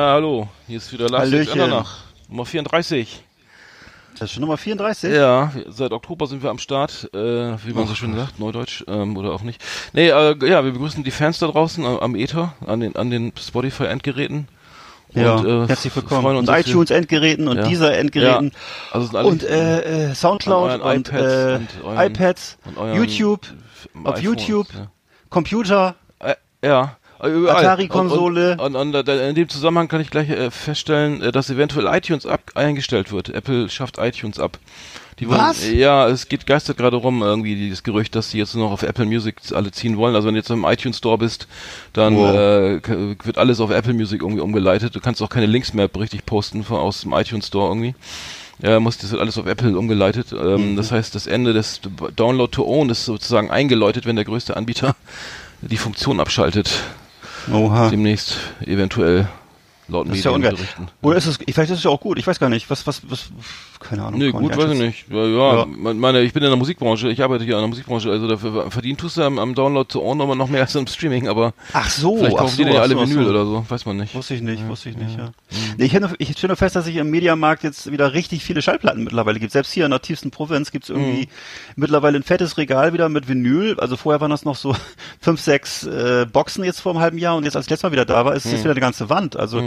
hallo. Hier ist wieder Lars. Andernach. Nummer 34. Das ist schon Nummer 34? Ja, seit Oktober sind wir am Start, äh, wie man so schön sagt, Neudeutsch, ähm, oder auch nicht. Nee, äh, ja, wir begrüßen die Fans da draußen am, am Ether, an den, an den Spotify-Endgeräten. Ja, Und, äh, herzlich willkommen. freuen Und uns, wir- iTunes-Endgeräten und Ja. dieser Endgeräten Ja, also sind alle und äh, äh, Soundcloud und, iPads äh, und euren- iPads, und euren- YouTube, auf iPhone, YouTube, Ja. Computer. Äh, ja. Äh, Überall. Atari-Konsole. Und, und, und, äh, in dem Zusammenhang kann ich gleich äh, feststellen, äh, dass eventuell iTunes ab eingestellt wird. Apple schafft iTunes ab. Die Was? äh, Ja, es geht geistert gerade rum irgendwie dieses Gerücht, dass sie jetzt nur noch auf Apple Music alle ziehen wollen. Also wenn du jetzt im iTunes Store bist, dann Wow. äh, wird alles auf Apple Music irgendwie umgeleitet. Du kannst auch keine Links mehr richtig posten von aus dem iTunes Store irgendwie. Ja, muss, das wird alles auf Apple umgeleitet. Ähm, Das heißt, das Ende des Download to Own ist sozusagen eingeläutet, wenn der größte Anbieter die Funktion abschaltet. Oha. Demnächst eventuell laut Das ist ja Medien berichten. Oder ist es, vielleicht ist es ja auch gut. Ich weiß gar nicht. Was, was, was, keine Ahnung. Nee, gut, weiß ich nicht. Ja, ja, Ja. me- meine, ich bin in der Musikbranche, ich arbeite hier in der Musikbranche, also dafür verdient tust du am, am Download zu Own aber noch mehr als im Streaming, aber Ach so, vielleicht kaufen so, die ja ach alle so, Vinyl so. oder so, weiß man nicht. Wusste ich nicht, wusste ich nicht, ja. Nee, ich, stelle nur- ich stelle nur fest, dass sich im Mediamarkt jetzt wieder richtig viele Schallplatten mittlerweile gibt. Selbst hier in der tiefsten Provinz gibt's irgendwie mittlerweile ein fettes Regal wieder mit Vinyl. Also vorher waren das noch so fünf, sechs äh, Boxen jetzt vor einem halben Jahr und jetzt als ich letztes Mal wieder da war, ist es jetzt wieder eine ganze Wand. Also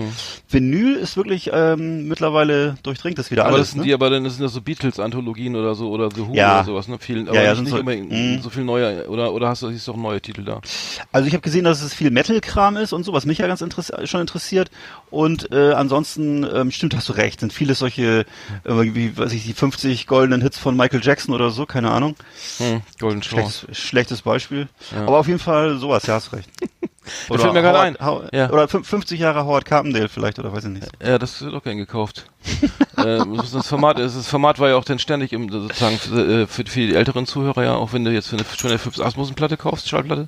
Vinyl ist wirklich ähm, mittlerweile durchdringt das wieder Aber alles. das ne? die, aber dann sind das so Beatles-Anthologien oder so, oder The Who Ja. oder sowas, ne? Viel, aber Ja, ja, nicht, sind nicht so- unbedingt mm. so viel neue, oder, oder hast du, siehst auch neue Titel da? Also ich habe gesehen, dass es viel Metal-Kram ist und so, was mich ja ganz interess schon interessiert. Und äh, ansonsten, ähm, stimmt, hast du recht, sind viele solche, äh, wie weiß ich, die 50 goldenen Hits von Michael Jackson oder so, keine Ahnung. Hm, Golden. Schlechtes, schlechtes Beispiel. Ja. Aber auf jeden Fall sowas, ja, hast recht. Da fällt mir gerade Howard- ein. How- Ja. Oder fün- 50 Jahre Howard Carpendale vielleicht, oder weiß ich nicht. Ja, das wird auch gern gekauft. äh, das Format, das Format war ja auch dann ständig im, sozusagen für, äh, für, für die älteren Zuhörer ja, auch wenn du jetzt für eine schöne Philips Asmussen Platte kaufst, Schallplatte,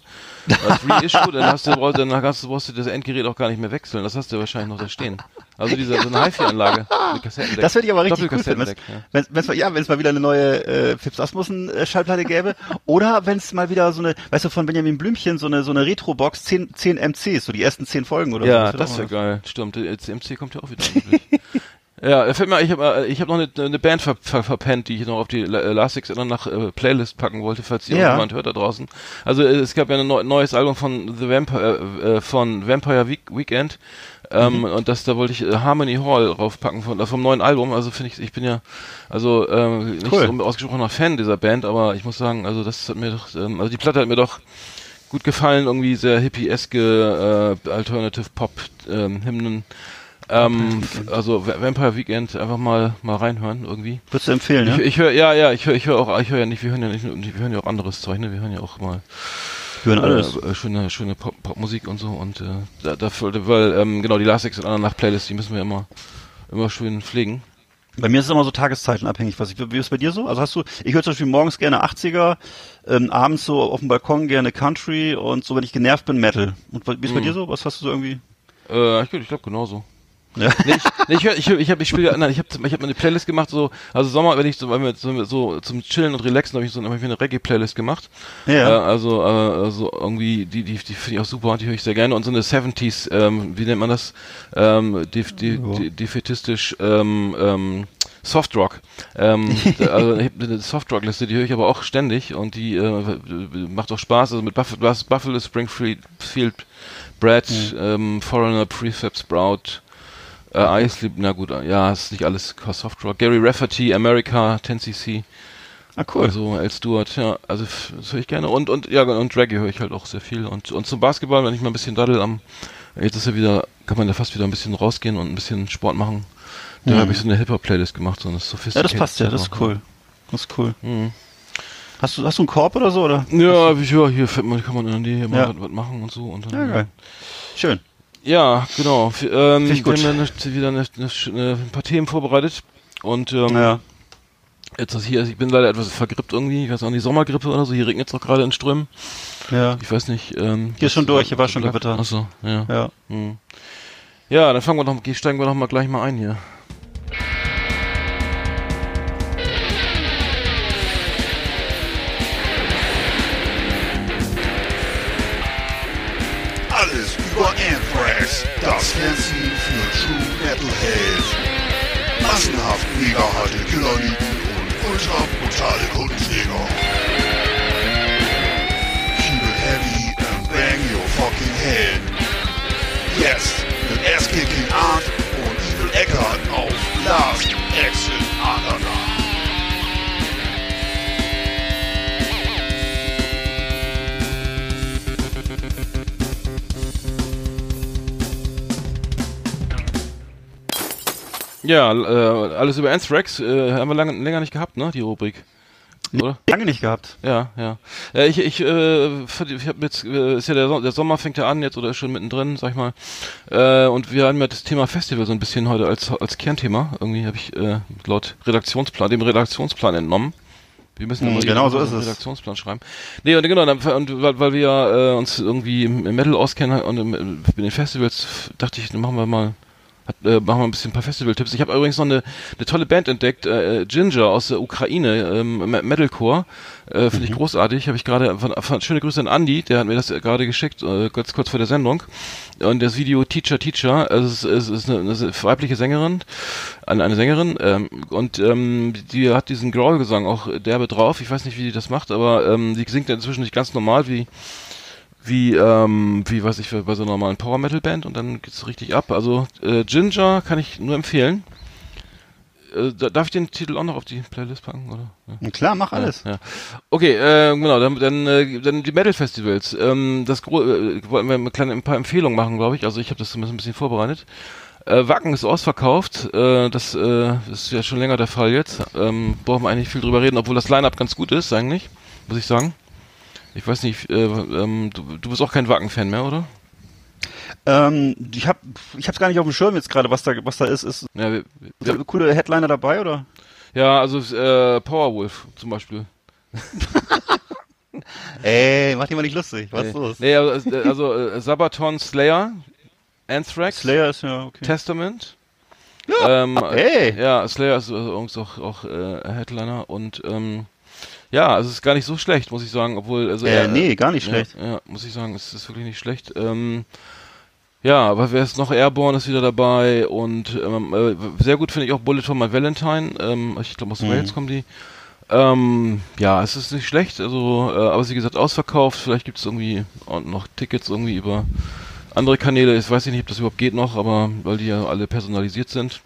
als Reissue, dann hast du, brauchst, dann hast du, brauchst du das Endgerät auch gar nicht mehr wechseln. Das hast du wahrscheinlich noch da stehen. Also diese, so eine HiFi-Anlage, eine Kassettendeck. Das würde ich aber richtig cool finden. Ja. Wenn wenn's mal, ja, wenn es mal wieder eine neue äh, Philips Asmussen äh, gäbe. oder wenn es mal wieder so eine, weißt du, von Benjamin Blümchen, so eine, so eine Retro-Box, 10, 10 MCs, so die ersten 10 Folgen oder Ja, so. das wäre geil. Stimmt, der CMC kommt ja auch wieder. Ja, fällt mir, ich habe ich hab noch eine, eine Band ver, ver, verpennt, die ich noch auf die La- Elastics nach äh, Playlist packen wollte, falls Ja. jemand hört da draußen. Also äh, es gab ja ein neu, neues Album von The Vampire, äh, äh, von Vampire Week, Weekend. Ähm, Und das, da wollte ich äh, Harmony Hall raufpacken von, äh, vom neuen Album. Also finde ich, ich bin ja, also ähm, nicht Cool. so ein ausgesprochener Fan dieser Band, aber ich muss sagen, also das hat mir doch, ähm, also die Platte hat mir doch gut gefallen, irgendwie sehr hippieske äh, Alternative Pop ähm, Hymnen. Ähm, also Va- Vampire Weekend einfach mal mal reinhören irgendwie. Würdest du empfehlen, Ich, ja? ich höre ja ja ich höre ich höre auch ich höre ja nicht wir hören ja nicht wir hören ja auch anderes Zeug ne wir hören ja auch mal Wir hören alles. äh, schöne schöne Pop Popmusik und so und äh, da, dafür weil ähm, genau die Last Exit und nach Playlists die müssen wir immer immer schön pflegen. Bei mir ist es immer so tageszeitenabhängig. Was ich, wie ist es bei dir so? Also hast du, ich höre zum Beispiel morgens gerne 80er, ähm, abends so auf dem Balkon gerne Country und so, wenn ich genervt bin, Metal. Und wie ist bei dir so? Was hast du so irgendwie? Äh, ich, ich glaube genauso. Ja. Nee, ich, nee, ich, ich, ich habe ich spiele ich habe ich hab mir eine Playlist gemacht so also Sommer wenn ich so wenn so, so zum chillen und relaxen habe ich so hab ich eine Reggae Playlist gemacht Ja. Äh, also, äh, also irgendwie, die, die, die finde ich auch super, die höre ich sehr gerne. Und so eine 70s, ähm, wie nennt man das? Ähm, die, die, die, defetistisch, ähm, ähm, Softrock. Ähm, also ich eine Softrock-Liste, die höre ich aber auch ständig und die äh, macht auch Spaß. Also mit Buff Buff Buffalo Springfield Field Brad, ähm, Foreigner, Prefab Sprout, äh, Ice na gut, ja, ist nicht alles Softrock. Gary Rafferty, America, 10cc. Ah, cool. Also El Stewart, ja, also das höre ich gerne. Und und ja und Reggae höre ich halt auch sehr viel. Und und zum Basketball, wenn ich mal ein bisschen daddel am jetzt ist ja wieder, kann man ja fast wieder ein bisschen rausgehen und ein bisschen Sport machen. Da Mhm. habe ich so eine Hip-Hop-Playlist gemacht, so eine ja, sophisticated. das passt ja, das ist cool. Das ist cool. Mhm. Hast du, hast du einen Korb oder so, oder? Ja, ja, hier fährt man, kann man in der Nähe mal Ja. was, was machen und so. Und dann, Ja, geil. Schön. Ja, genau. Ähm, ich gut. Wir haben eine, wieder eine, eine, eine, ein paar Themen vorbereitet. Und ähm, Ja. jetzt das hier, ich bin leider etwas vergrippt irgendwie. Ich weiß auch nicht, Sommergrippe oder so. Hier regnet es auch gerade in Strömen. Ja. Ich weiß nicht. Ähm, Hier ist schon durch, hier war schon Gewitter. Achso, ja. Ja. Hm. Ja, dann fangen wir noch, steigen wir noch mal gleich mal ein hier. Das Fernsehen für True Metalhead. Massenhaft mega harte Killerlieben und ultra brutale Kundenjäger. Keep it heavy and bang your fucking head. Jetzt mit Ass-Kicking Art und Evil Eckart auf Last Exit Underground. Ja, äh, alles über Anthrax äh, haben wir lange, länger nicht gehabt, ne, die Rubrik. Oder? Lange nicht gehabt. Ja, ja. Äh, ich ich, äh, ich habe jetzt, äh, ist ja der, Son- der Sommer fängt ja an jetzt oder ist schon mittendrin, sag ich mal. Äh, und wir haben ja das Thema Festival so ein bisschen heute als als Kernthema. Irgendwie habe ich äh, laut Redaktionsplan, dem Redaktionsplan entnommen. Wir müssen Mhm, genau so ist es. Redaktionsplan schreiben. Nee, und genau, und weil, weil wir äh, uns irgendwie im Metal auskennen und im, mit den Festivals, dachte ich, dann machen wir mal hat, äh, machen wir ein bisschen ein paar Festival-Tipps. Ich habe übrigens noch eine, eine tolle Band entdeckt, äh, Ginger aus der Ukraine, ähm, Me- Metalcore. Äh, Finde ich großartig. Habe ich gerade, von, von, schöne Grüße an Andy, der hat mir das gerade geschickt, äh, ganz kurz vor der Sendung. Und das Video Teacher Teacher, also es, ist- es ist eine, eine weibliche Sängerin, eine, eine Sängerin, ähm, und ähm, die hat diesen Growl-Gesang auch derbe drauf. Ich weiß nicht, wie die das macht, aber ähm, die singt inzwischen nicht ganz normal wie wie, ähm, wie weiß ich, bei so einer normalen Power Metal Band und dann geht's richtig ab. Also äh, Ginger kann ich nur empfehlen. Äh, da- darf ich den Titel auch noch auf die Playlist packen, oder? Ja. Klar, mach alles. Ja. Okay, äh, genau, dann, dann, äh, dann die Metal Festivals. Ähm, das äh, wollten wir eine kleine, ein paar Empfehlungen machen, glaube ich. Also ich habe das zumindest ein bisschen vorbereitet. Äh, Wacken ist ausverkauft. Äh, das äh, ist ja schon länger der Fall jetzt. Ähm, brauchen wir eigentlich viel drüber reden, obwohl das Line-Up ganz gut ist, eigentlich, muss ich sagen. Ich weiß nicht, äh, ähm, du, du bist auch kein Wacken-Fan mehr, oder? Ähm, ich hab, ich hab's gar nicht auf dem Schirm jetzt gerade, was da, was da ist. Ist Ja, wir, wir, coole Headliner dabei oder? ja also äh, Powerwolf zum Beispiel. Ey, mach dich mal nicht lustig. Was nee, ist los? Nee, also, äh, also äh, Sabaton, Slayer, Anthrax, Slayer ist ja okay. Testament. Ja, Ähm, ey. Ja, Slayer ist übrigens auch, auch äh, Headliner und ähm, ja, also es ist gar nicht so schlecht, muss ich sagen, obwohl also Äh, er- nee, gar nicht ja, schlecht. Ja, muss ich sagen, es ist wirklich nicht schlecht. Ähm, ja, aber wer ist noch? Airborne ist wieder dabei und ähm, äh, sehr gut finde ich auch Bullet for My Valentine. Ähm, ich glaube aus Mhm. Wales kommen die. Ähm, ja, es ist nicht schlecht, also, äh, aber wie gesagt, ausverkauft. Vielleicht gibt es irgendwie noch Tickets irgendwie über andere Kanäle. Ich weiß nicht, ob das überhaupt geht noch, aber weil die ja alle personalisiert sind.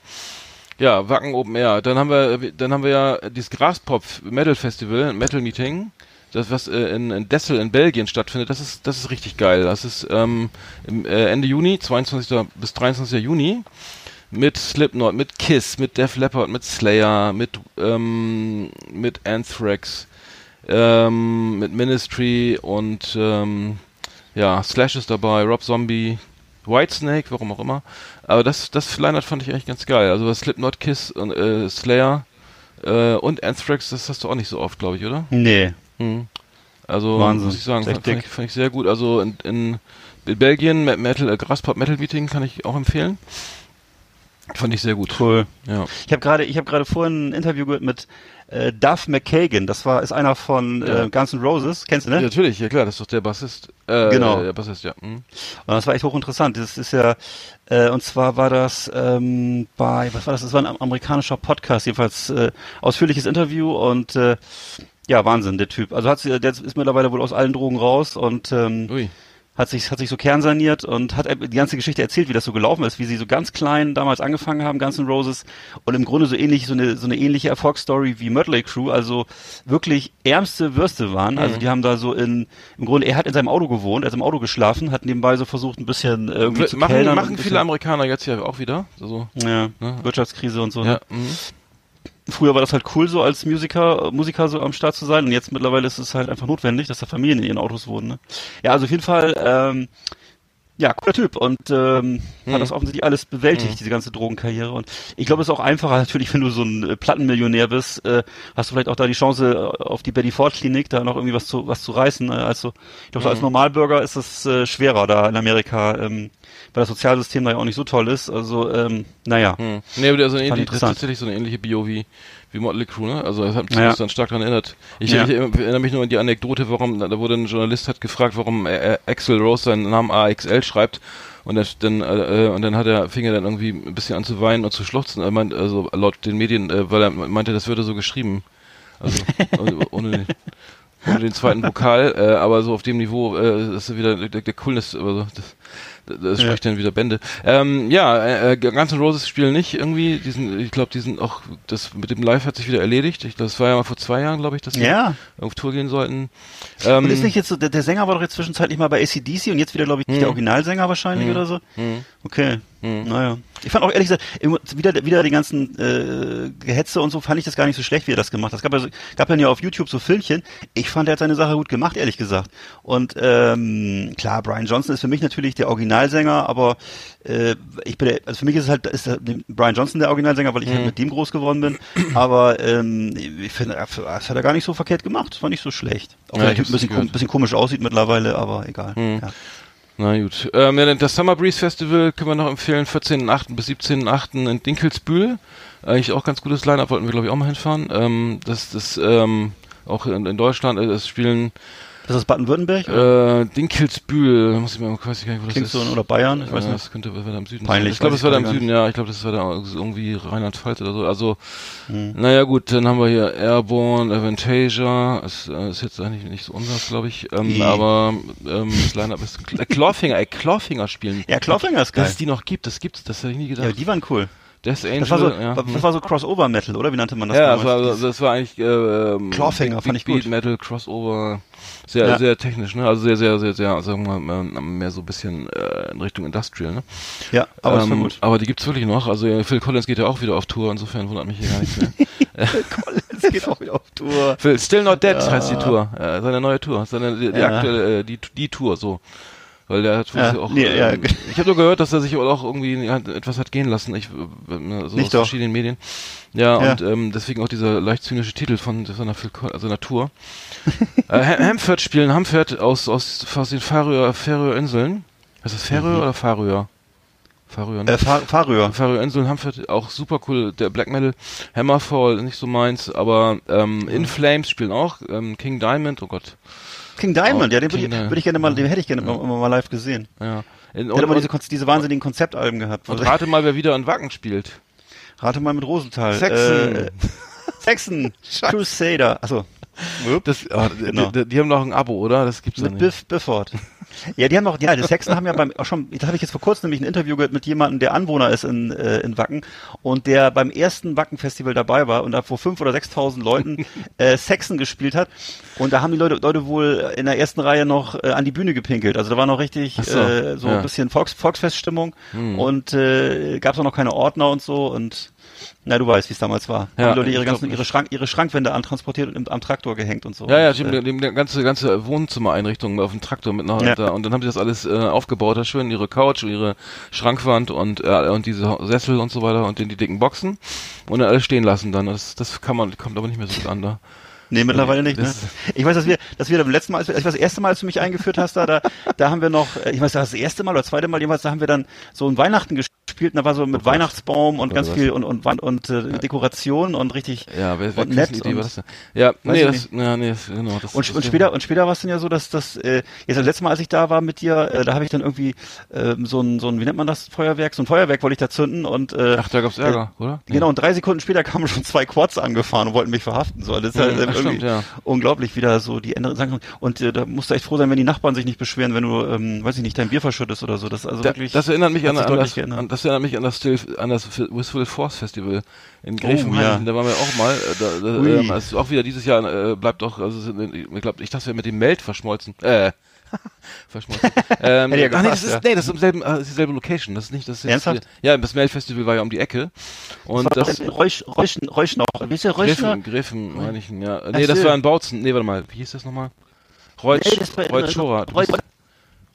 Ja, Wacken Open Air. Dann haben wir, dann haben wir ja dieses Graspop Metal Festival, Metal Meeting, das was äh, in, in Dessel in Belgien stattfindet. Das ist, das ist richtig geil. Das ist ähm, im, äh, Ende Juni, 22. bis 23. Juni mit Slipknot, mit Kiss, mit Def Leppard, mit Slayer, mit ähm, mit Anthrax, ähm, mit Ministry und ähm, ja, Slash ist dabei, Rob Zombie, Whitesnake, warum auch immer. Aber das, das Line-Up fand ich eigentlich ganz geil. Also Slipknot, Kiss und äh, Slayer äh, und Anthrax, das hast du auch nicht so oft, glaube ich, oder? Nee. Hm. Also Wahnsinn. muss ich sagen, fand, fand, ich, fand ich sehr gut. Also in, in, in Belgien Me- Metal, äh, Graspop Metal Meeting kann ich auch empfehlen. Fand ich sehr gut. Cool. Ja. Ich habe gerade, ich habe gerade vorhin ein Interview gehört mit äh, Duff McKagan. Das war ist einer von Ja. äh, Guns N' Roses. Kennst du ne? Ja, natürlich, ja klar, das ist doch der Bassist. Äh, Genau. Der Bassist, ja. Hm. Und das war echt hochinteressant. Das ist ja, äh, und zwar war das ähm, bei, was war das? Das war ein amerikanischer Podcast, jedenfalls äh, ausführliches Interview und äh, ja, Wahnsinn, der Typ. Also hat sie, der ist mittlerweile wohl aus allen Drogen raus und ähm, Ui. Hat sich hat sich so kernsaniert und hat die ganze Geschichte erzählt, wie das so gelaufen ist, wie sie so ganz klein damals angefangen haben, Guns N' Roses und im Grunde so ähnlich so eine so eine ähnliche Erfolgsstory wie Mötley Crew, also wirklich ärmste Würste waren. Also Mhm. die haben da so in im Grunde er hat in seinem Auto gewohnt, er hat im Auto geschlafen, hat nebenbei so versucht ein bisschen irgendwie zu Machen, kellnern und machen viele Amerikaner jetzt ja auch wieder. Also, ja, Ne? Wirtschaftskrise und so. ja. hm. Früher war das halt cool, so als Musiker, Musiker so am Start zu sein. Und jetzt mittlerweile ist es halt einfach notwendig, dass da Familien in ihren Autos wohnen. Ne? Ja, also auf jeden Fall, ähm, ja, cooler Typ und ähm, Mhm. hat das offensichtlich alles bewältigt, Mhm. diese ganze Drogenkarriere. Und ich glaube, es ist auch einfacher natürlich, wenn du so ein äh, Plattenmillionär bist, äh, hast du vielleicht auch da die Chance, äh, auf die Betty Ford Klinik da noch irgendwie was zu was zu reißen. Äh, also ich glaube, so als Mhm. Normalbürger ist es äh, schwerer da in Amerika, ähm, weil das Sozialsystem da ja auch nicht so toll ist. Also ähm, naja. Hm. Nee, aber der ist so Fand eine ähnliche, das ist tatsächlich so eine ähnliche Bio wie, wie Motley Crue, ne? Also das hat mich Ja. dann stark daran erinnert. Ich, Ja. ich erinnere mich nur an die Anekdote, warum, da wurde ein Journalist hat gefragt, warum äh, Axel Rose seinen Namen AXL schreibt. Und dann, dann, äh, und dann hat er, fing er dann irgendwie ein bisschen an zu weinen und zu schluchzen. Er meint, also laut den Medien, äh, weil er meinte, das würde so geschrieben. Also also ohne, den, ohne den zweiten Vokal, äh, aber so auf dem Niveau äh, ist wieder der, der Coolness, also das, das spricht dann wieder Bände. Ähm, ja, äh, äh, Guns N' Roses spielen nicht irgendwie. Die sind, ich glaube, die sind auch, das mit dem Live hat sich wieder erledigt. Ich, das war ja mal vor zwei Jahren, glaube ich, dass sie Ja. auf Tour gehen sollten. Ähm, Und ist nicht jetzt so, der, der Sänger war doch jetzt zwischenzeitlich mal bei ACDC und jetzt wieder, glaube ich, Hm. der Originalsänger wahrscheinlich oder so? Okay. Naja. Ich fand auch ehrlich gesagt, wieder, wieder die ganzen äh, Gehetze und so fand ich das gar nicht so schlecht, wie er das gemacht hat. Es gab ja, so, gab dann ja auf YouTube so Filmchen. Ich fand, er hat seine Sache gut gemacht, ehrlich gesagt. Und ähm, klar, Brian Johnson ist für mich natürlich der Originalsänger, aber äh, ich bin, der, also für mich ist es halt ist der, Brian Johnson der Originalsänger, weil ich halt mit dem groß geworden bin. Aber ähm, ich finde, das hat er gar nicht so verkehrt gemacht. Das war nicht so schlecht. Auch Ja, wenn der Typ ein bisschen, kom bisschen komisch aussieht mittlerweile, aber egal. Ja. Na gut. Ähm, ja, das Summer Breeze Festival können wir noch empfehlen, 14.8. bis 17.8. in Dinkelsbühl. Eigentlich auch ganz gutes Line-Up, wollten wir glaube ich auch mal hinfahren. Ähm, das das ähm, auch in, in Deutschland, äh, das spielen Ist das Baden-Württemberg? äh, Dinkelsbühl, muss ich mal, weiß ich gar nicht, wo das Klingt ist. so, oder Bayern? Ich weiß nicht. Das könnte weiter im Süden Peinlich, sein. Ich glaube, das war da im Süden, ja. Ich glaube, das war da irgendwie Rheinland-Pfalz oder so. Also, Hm. naja, gut, dann haben wir hier Airborne, Aventasia. Ist, äh, ist jetzt eigentlich nicht so unseres, glaube ich. Ähm, Nee. aber ähm, das Line-Up ist äh, Clawfinger, ey, Clawfinger spielen. Ja, Clawfinger ist geil. Dass es die noch gibt, das gibt's, das hätte ich nie gedacht. Ja, die waren cool. Death Angel, Das war so, ja. das war so Crossover-Metal, oder? Wie nannte man das ja, das war, das war eigentlich äh, ähm, Clawfinger, fand ich gut. Beat, Metal, Crossover, sehr, Ja. sehr technisch, ne? Also sehr, sehr, sehr, sehr, sagen wir mal, ähm, mehr so ein bisschen äh, in Richtung Industrial, ne? ja, aber das war Ähm, gut. Aber die gibt's wirklich noch. Also ja, Phil Collins geht ja auch wieder auf Tour, insofern wundert mich hier gar nichts mehr. Collins geht auch wieder auf Tour. Phil, Still Not Dead heißt die Tour. Äh, seine neue Tour. Seine, die, die Ja. aktuelle, äh, die, die Tour, so. Weil der hat Ja, auch, nee, ja. ähm, ich habe nur gehört, dass er sich auch irgendwie hat- etwas hat gehen lassen, ich, äh, so Nicht aus doch. verschiedenen Medien. Ja, Ja. und ähm, deswegen auch dieser leicht zynische Titel von seiner, also Tour. äh, Ham- Hamford spielen, Hamford aus, aus, aus den Färöer, Färöer Inseln. Heißt das Färöer oder Färöer? Färöer, ne? Äh, Fahr Fahrröhr. Färöer Inseln, Hamford, auch super cool. Der Black Metal, Hammerfall, nicht so meins, aber ähm, In Flames spielen auch, ähm, King Diamond, oh Gott, King Diamond, Oh, ja, den würde ich, würd ich gerne mal, den hätte ich gerne mal, mal live gesehen. ja. In, Der hat und, immer diese, diese wahnsinnigen Konzeptalben gehabt. und rate mal, wer wieder in Wacken spielt. Rate mal mit Rosenthal. Saxon. Äh, Saxon. Crusader. Achso. Das, ah, Genau. die, die, haben noch ein Abo, oder? Das gibt's ja Mit nicht. Biff Bifford. Ja, die haben auch, ja, die Saxon haben ja beim, auch schon, da habe ich jetzt vor kurzem nämlich ein Interview gehört mit jemandem, der Anwohner ist in, äh, in Wacken und der beim ersten Wacken-Festival dabei war und da vor fünf oder sechstausend Leuten äh, Saxon gespielt hat und da haben die Leute, Leute wohl in der ersten Reihe noch äh, an die Bühne gepinkelt. Also da war noch richtig so, äh, so ja. ein bisschen Volks, Volksfeststimmung und äh, gab es auch noch keine Ordner und so und na, du weißt, wie es damals war. Ja, haben die Leute ihre ganzen, ihre. Schrank, ihre Schrankwände antransportiert und im, am Traktor gehängt und so. Ja, ja, und, stimmt, äh, die, die ganze, ganze Wohnzimmereinrichtung auf dem Traktor mit nach Ja. da, und dann haben sie das alles äh, aufgebaut, da schön ihre Couch, ihre Schrankwand und äh, und diese Sessel und so weiter und in die dicken Boxen und dann alles stehen lassen dann. Das, das kann man, kommt aber nicht mehr so gut an da. Nee, mittlerweile nicht. Ne? Das- Ich weiß, dass wir, dass wir beim letzten Mal, als wir, ich weiß, das erste Mal, als du mich eingeführt hast, da, da, da haben wir noch, äh, ich weiß, das erste Mal oder zweite Mal, jeweils, da haben wir dann so ein Weihnachten gespielt, und da war so mit Weihnachtsbaum und Oder ganz was? viel und und und, und äh, Dekoration und richtig Ja, wer, wer und nett Idee und, war das? Ja, nee, das, ja, nee, das, genau. Das, und, das und später und später war es dann ja so, dass das äh, jetzt das letzte Mal, als ich da war mit dir, äh, da habe ich dann irgendwie ähm, so ein so ein wie nennt man das Feuerwerk, so ein Feuerwerk wollte ich da zünden und äh, Ach, da gab's Ärger, oder? Nee. Genau, und drei Sekunden später kamen schon zwei Quads angefahren und wollten mich verhaften. So, das ist halt irgendwie stimmt, ja. unglaublich, wie da so die Änderungen sagen. Und äh, da musst du echt froh sein, wenn die Nachbarn sich nicht beschweren, wenn du, ähm, weiß ich nicht, dein Bier verschüttest oder so. Das also Da, wirklich. das erinnert mich an, an, das, an, das erinnert mich an das Still, an das Wistful Force Festival in Gräfenhain. Oh, ja. Da waren wir auch mal. Äh, da, da, ähm, ist auch wieder dieses Jahr äh, bleibt doch. Also ich glaube, ich dachte, wir mit dem Meld verschmolzen. Äh. Verschmolzen. ähm, ja ach, nee, das ist, ja. nee, das ist, im selben, äh, das ist dieselbe Location. Das ist nicht das. ist Ernsthaft? Ja, das Meld Festival war ja um die Ecke. Und das das. war Reusch, Reusch, Reusch noch. Wie ist der Reuschner? Gräfen, Gräfen, meine ich, ja. Nee, das war in Bautzen. Nee, warte mal. Wie hieß das nochmal? Reutsch, Nee, das war- Reutsch Schora. Du Reusch, bist-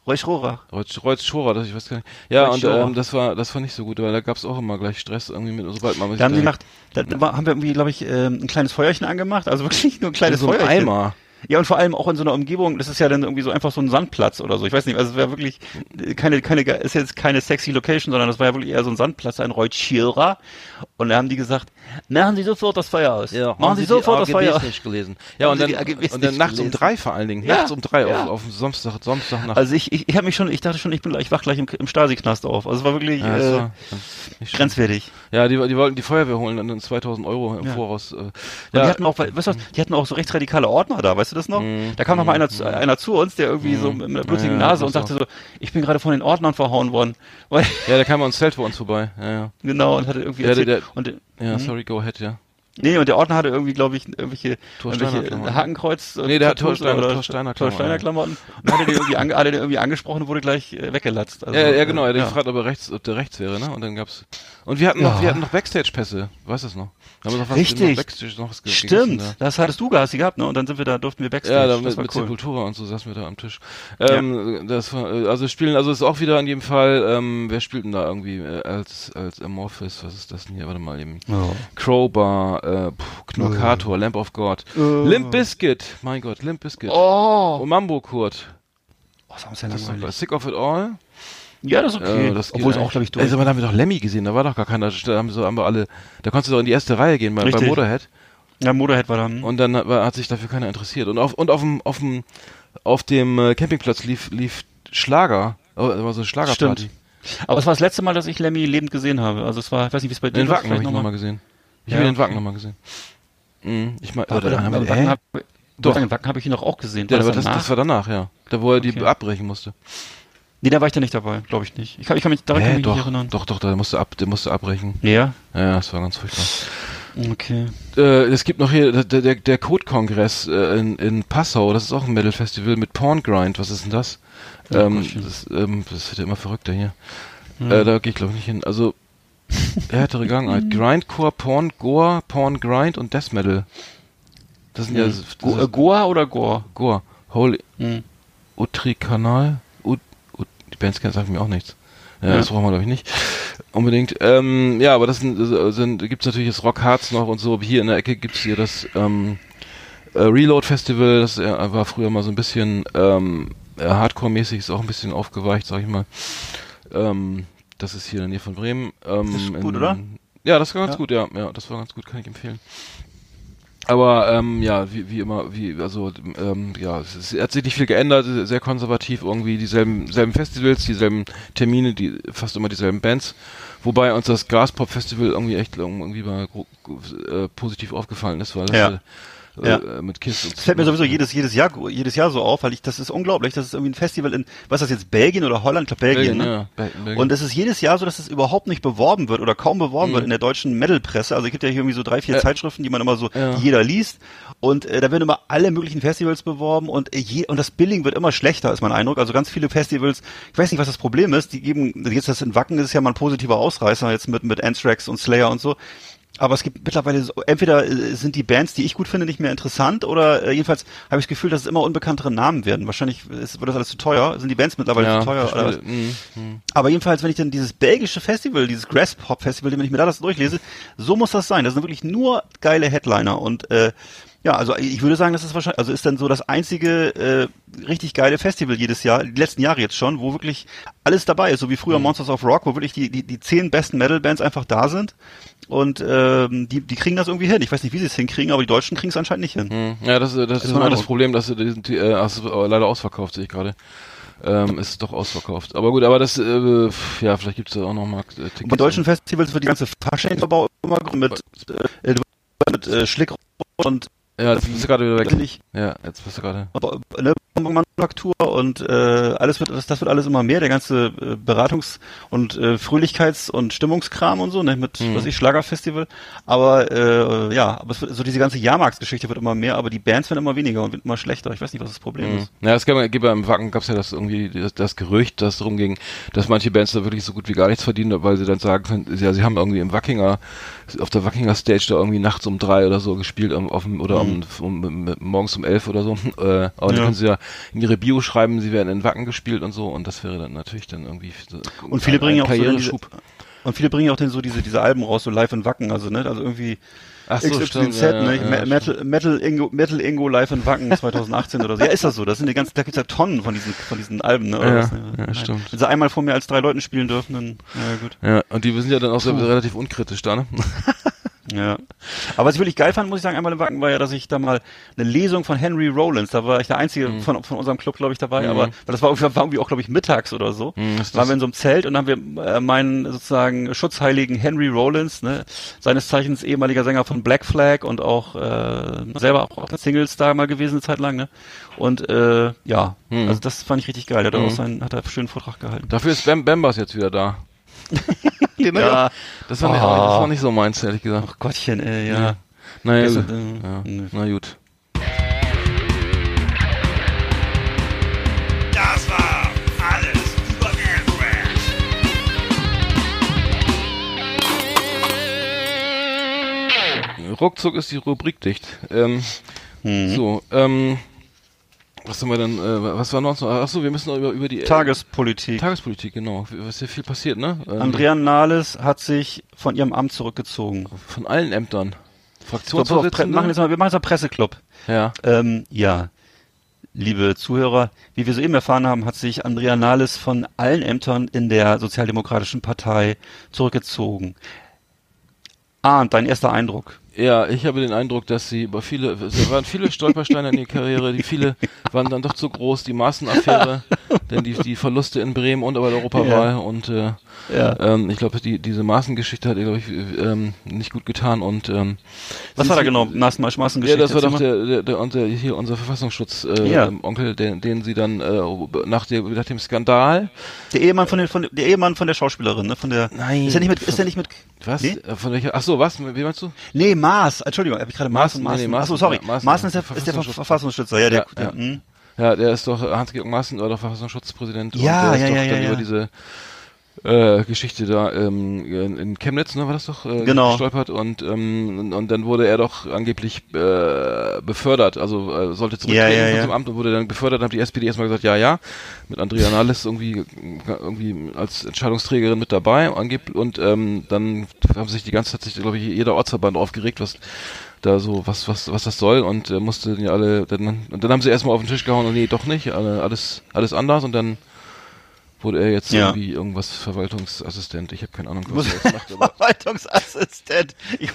Reusch Rohrer. Reutsch, Reutsch Schora, das ich weiß gar nicht. Ja, und ähm, das war das war nicht so gut, weil da gab's auch immer gleich Stress irgendwie mit, sobald man Da haben die gemacht, da, da haben wir irgendwie, glaube ich, ähm, ein kleines Feuerchen angemacht. Also wirklich nur ein kleines so ein Feuerchen. Eimer. Ja, und vor allem auch in so einer Umgebung, das ist ja dann irgendwie so einfach so ein Sandplatz oder so. Ich weiß nicht, also es wäre wirklich äh, keine, keine, ist jetzt keine sexy Location, sondern das war ja wirklich eher so ein Sandplatz, ein Reutschira. Und da haben die gesagt, machen Sie sofort das Feuer aus. machen Sie, sofort das Feuer aus. gelesen. Ja, und Sie dann, und dann nachts um gelesen? drei vor allen Dingen. Ja, Nachts um drei ja. auf, auf Samstag, Samstag nach. Also ich, ich, ich habe mich schon, ich dachte schon, ich bin ich wach gleich im, im Stasi-Knast auf. Also es war wirklich ja, äh, war grenzwertig. ja die, die wollten die Feuerwehr holen und dann 2000 Euro im Ja. Voraus. Äh, ja, die hatten auch, weißt du was, die hatten auch so rechtsradikale Ordner da, weißt du das noch? Da kam noch mal einer, zu- einer zu uns, der irgendwie so mit einer blutigen Mhm. Ja, ja, Nase und sagte so, ich bin gerade von den Ordnern verhauen worden. Ja, der kam ans Zelt bei uns vorbei. Ja, ja. genau, und hatte irgendwie Ja, erzählt, und, Ja, Mhm. sorry, go ahead, ja. Nee, und der Ordner hatte irgendwie, glaube ich, irgendwelche, irgendwelche. Hakenkreuz. äh, Nee, der hat Tattoos Thor Steiner- oder Klamotten. Und hatte den irgendwie, ange, hatte den irgendwie angesprochen und wurde gleich äh, weggelatzt. Also, ja, ja, genau, er hat ja. gefragt, ob er rechts, ob der rechts wäre, ne? Und dann gab's. Und wir hatten Ja. noch, wir hatten noch Backstage-Pässe, weißt du das noch? Noch Richtig. noch Stimmt, da. das hattest du hast gehabt, ne? Und dann sind wir da, durften wir Backstage. Ja, da das mit, mit cool. Sepultura und so saßen wir da am Tisch. Ähm, das war, äh, also spielen, also ist auch wieder in jedem Fall, ähm, wer spielt denn da irgendwie äh, als, als Amorphis, was ist das denn hier? Warte mal eben. Ja. Crowbar, äh, pff, Knorkator, Lamp of God, Limp Bizkit, mein Gott, Limp Bizkit. Oh, Und Mambo Kurt. oh das ist ja langweilig. Sick of It All. Ja, das ist okay. Äh, das Obwohl es auch, glaube ich, durch. Also, da haben wir doch Lemmy gesehen, da war doch gar keiner, da haben, so, haben wir alle, da konntest du doch in die erste Reihe gehen bei, bei. Motorhead. ja, Motorhead war dann. Und dann hat, hat sich dafür keiner interessiert. Und auf, und auf dem, auf dem, auf dem äh, Campingplatz lief, lief Schlager. Oh, das war so Schlagerparty. Stimmt. Aber es war das letzte Mal, dass ich Lemmy lebend gesehen habe. Also es war, ich weiß nicht, wie es bei dir Den war, Wacken habe ich noch nochmal gesehen. Ich Ja, habe den. Wacken nochmal gesehen. Mhm, ich meine, Aber oder aber Wacken hab, Doch. Doch. Wacken habe ich ihn doch auch gesehen. Ja, das, danach? das war danach, ja. Da, wo er die Okay. abbrechen musste. nee, da war ich da nicht dabei, glaube ich nicht. Ich kann, ich kann mich daran mich nicht doch, erinnern. doch, doch, der musste ab, der musste abbrechen. Ja, Ja, das war ganz furchtbar. okay. Äh, es gibt noch hier der, der, der Code-Kongress äh, in, in Passau, das ist auch ein Metal-Festival mit Porngrind, was ist denn das? Oh ähm, das, ähm, das wird ja immer verrückter hier. Ja. Äh, da gehe ich glaube ich nicht hin. Also, härtere Gangart. Grindcore, Porn, Gore, Porn, Grind und Death Metal. Das sind ja, das Go, äh, ist Goa oder Gore? Gore. Holy Hm. Utri-Kanal. Ut, Ut, die Bands kennen sagen mir auch nichts. Ja, Ja. das brauchen wir glaube ich nicht. Unbedingt. Ähm, ja, aber das sind, äh, sind gibt's natürlich das Rock Hearts noch und so. Hier in der Ecke gibt's hier das ähm, äh, Reload Festival. Das äh, war früher mal so ein bisschen ähm, äh, Hardcore-mäßig, ist auch ein bisschen aufgeweicht, sag ich mal. Ähm, das ist hier in der Nähe von Bremen. Ähm, Das ist gut, in, oder? Ja, das war ganz Ja. gut, ja. Ja, das war ganz gut, kann ich empfehlen. Aber ähm, ja, wie, wie immer, wie also ähm, ja, es, hat sich nicht viel geändert, sehr konservativ irgendwie dieselben selben Festivals, dieselben Termine, die fast immer dieselben Bands. Wobei uns das Graspop Festival irgendwie echt irgendwie mal äh, positiv aufgefallen ist, weil das Ja. Ja. äh, mit Kiss und Das fällt mir sowieso jedes, jedes Jahr, jedes Jahr so auf, weil ich, das ist unglaublich. Das ist irgendwie ein Festival in, was ist das jetzt, Belgien oder Holland? Ich glaube Belgien, Belgien, ne? ja. Be- Belgien. Und es ist jedes Jahr so, dass es überhaupt nicht beworben wird oder kaum beworben Mhm. wird in der deutschen Metal-Presse. Also es gibt ja hier irgendwie so drei, vier Äh, Zeitschriften, die man immer so, ja. jeder liest. Und äh, da werden immer alle möglichen Festivals beworben und äh, je, und das Billing wird immer schlechter, ist mein Eindruck. Also ganz viele Festivals, ich weiß nicht, was das Problem ist, die geben, jetzt das in Wacken ist ja mal ein positiver Ausreißer, jetzt mit, mit Anthrax und Slayer und so. Aber es gibt mittlerweile so, entweder äh, sind die Bands, die ich gut finde, nicht mehr interessant oder äh, jedenfalls habe ich das Gefühl, dass es immer unbekanntere Namen werden. Wahrscheinlich ist, wird das alles zu teuer. Sind die Bands mittlerweile ja, zu teuer? Oder was? Mhm, mhm. Aber jedenfalls, wenn ich dann dieses belgische Festival, dieses Grasshop Festival, wenn ich mir da das durchlese, so muss das sein. Das sind wirklich nur geile Headliner und äh, ja, also ich würde sagen, das ist wahrscheinlich, also ist dann so das einzige äh, richtig geile Festival jedes Jahr, die letzten Jahre jetzt schon, wo wirklich alles dabei ist, so wie Mhm. früher Monsters of Rock, wo wirklich die, die, die zehn besten Metal-Bands einfach da sind und ähm, die, die kriegen das irgendwie hin. Ich weiß nicht, wie sie es hinkriegen, aber die Deutschen kriegen es anscheinend nicht hin. Mhm. Ja, das, das, ist mein immer das. Problem, dass die, die, äh, äh, leider ausverkauft, sehe ich gerade. Ähm, ist doch ausverkauft. Aber gut, aber das, äh, ja, vielleicht gibt's da auch noch mal äh, Tickets. Und bei deutschen Festivals wird die ganze Fasching-Verbau immer mit, äh, mit äh, Schlick und Ja, jetzt bist du gerade wieder weg. Ja, jetzt bist du gerade. ne, Manufaktur und äh, alles wird das, das wird alles immer mehr, der ganze äh, Beratungs- und äh, Fröhlichkeits- und Stimmungskram und so, ne, mit Mhm. was ich Schlagerfestival, aber äh, ja, aber es wird, so diese ganze Jahrmarktsgeschichte wird immer mehr, aber die Bands werden immer weniger und wird immer schlechter. Ich weiß nicht, was das Problem Mhm. ist. Ja, es gab, gibt beim Wacken gab's ja das irgendwie das, das Gerücht, dass darum ging, dass manche Bands da wirklich so gut wie gar nichts verdienen, weil sie dann sagen können, ja, sie haben irgendwie im Wackinger auf der Wackinger Stage da irgendwie nachts um drei oder so gespielt, auf dem, oder um, um, um, morgens um elf oder so. Äh, aber dann können sie ja in ihre Bio schreiben, sie werden in Wacken gespielt und so und das wäre dann natürlich dann irgendwie so Und viele ein- bringen ja auch so Karriereschub. Und viele bringen auch dann so diese, diese Alben raus, so live in Wacken, also, ne, also irgendwie Ach so, XYZ, stimmt, ja, ne, ja, Me- ja, Metal, Metal Ingo, Metal Ingo live in Wacken 2018 oder so. Ja, ist das so. Das sind die ganzen, da gibt's ja Tonnen von diesen, von diesen Alben, ne, oder Ja, was, ne? ja, Nein. stimmt. Wenn sie einmal vor mehr als drei Leuten spielen dürfen, dann, ja, gut. Ja, und die sind ja dann auch so relativ unkritisch da, ne? Ja. Aber was ich wirklich geil fand, muss ich sagen, einmal im Wacken war ja, dass ich da mal eine Lesung von Henry Rollins, da war ich der Einzige Mhm. von, von unserem Club, glaube ich, dabei, aber weil das war, irgendwie- war irgendwie auch, glaube ich, mittags oder so. Mhm, waren wir in so einem Zelt und dann haben wir äh, meinen sozusagen Schutzheiligen Henry Rollins, ne, seines Zeichens ehemaliger Sänger von Black Flag und auch äh, selber auch der Singles-Star mal gewesen eine Zeit lang, ne? Und äh, ja, Mhm. also das fand ich richtig geil. Der hat auch seinen, hat er einen schönen Vortrag gehalten. Dafür ist Bam Bambas jetzt wieder da. ja. Das war, nicht, Oh. das war nicht so meins, ehrlich gesagt. Ach Gottchen, ey, ja. Naja, Gestern, gut. äh, ja. nö. na gut. Das war alles über. Ruckzuck ist die Rubrik dicht. Ähm, Mhm. So, ähm, was haben wir denn, äh, was war noch so? Achso, wir müssen noch über, über die äh, Tagespolitik. Tagespolitik, genau. Was ist ja viel passiert, ne? Ähm, Andrea Nahles hat sich von ihrem Amt zurückgezogen. Von allen Ämtern. So, Fraktionsvorsitzende? machen jetzt mal, wir machen jetzt mal Presseclub. ja. Ähm, ja, liebe Zuhörer, wie wir soeben erfahren haben, hat sich Andrea Nahles von allen Ämtern in der Sozialdemokratischen Partei zurückgezogen. Arndt, dein erster Eindruck. Ja, ich habe den Eindruck, dass sie über viele, es waren viele Stolpersteine in ihrer Karriere, die viele waren dann doch zu groß, die Maßenaffäre, denn die, die Verluste in Bremen und aber der Europawahl und äh, Ja. ähm, ich glaube, die, diese Maßengeschichte hat ihr, glaube ich, ähm, nicht gut getan und ähm, Was war da genau? Maßen, Maßengeschichte. Ja, das war doch der, der, der, unser, hier unser Verfassungsschutz äh, Ja. ähm, Onkel, den, den sie dann äh, nach, der, nach dem Skandal, der Ehemann von, den, von der Ehemann von der Schauspielerin, ne? Von der. Nein. Ist er nicht mit? Ist er nicht mit? was? Nee, Äh, Von welcher? Ach so, was? Wie meinst du? nee Maß. Entschuldigung, habe ich gerade Maß und Maaßen, nee, Maß. nee, Achso, Maaßen, sorry. ja, Maaßen ist der, ist der Verfassungsschutz. Verfassungsschützer. Ja, der. Ja, der ja. hm. Ja, der ist doch Hans-Georg Maaßen, war doch Verfassungsschutzpräsident. Ja, und der ja, ist doch ja, dann ja, über diese äh, Geschichte da ähm, in Chemnitz, ne, war das doch äh, Genau. gestolpert und ähm, und- dann wurde er doch angeblich äh, befördert, also äh, sollte zurücktreten Ja, ja, ja. zum Amt und wurde dann befördert, dann hat die SPD erstmal gesagt, ja, ja, mit Andrea Nahles irgendwie irgendwie als Entscheidungsträgerin mit dabei angeblich und ähm, dann haben sich die ganze Zeit sich glaube ich jeder Ortsverband aufgeregt, was da so was was was das soll und äh, musste ja alle dann und dann haben sie erstmal auf den Tisch gehauen und nee doch nicht alle, alles alles anders und dann wurde er jetzt Ja. irgendwie irgendwas Verwaltungsassistent ich habe keine Ahnung was er jetzt macht Verwaltungsassistent. Ich,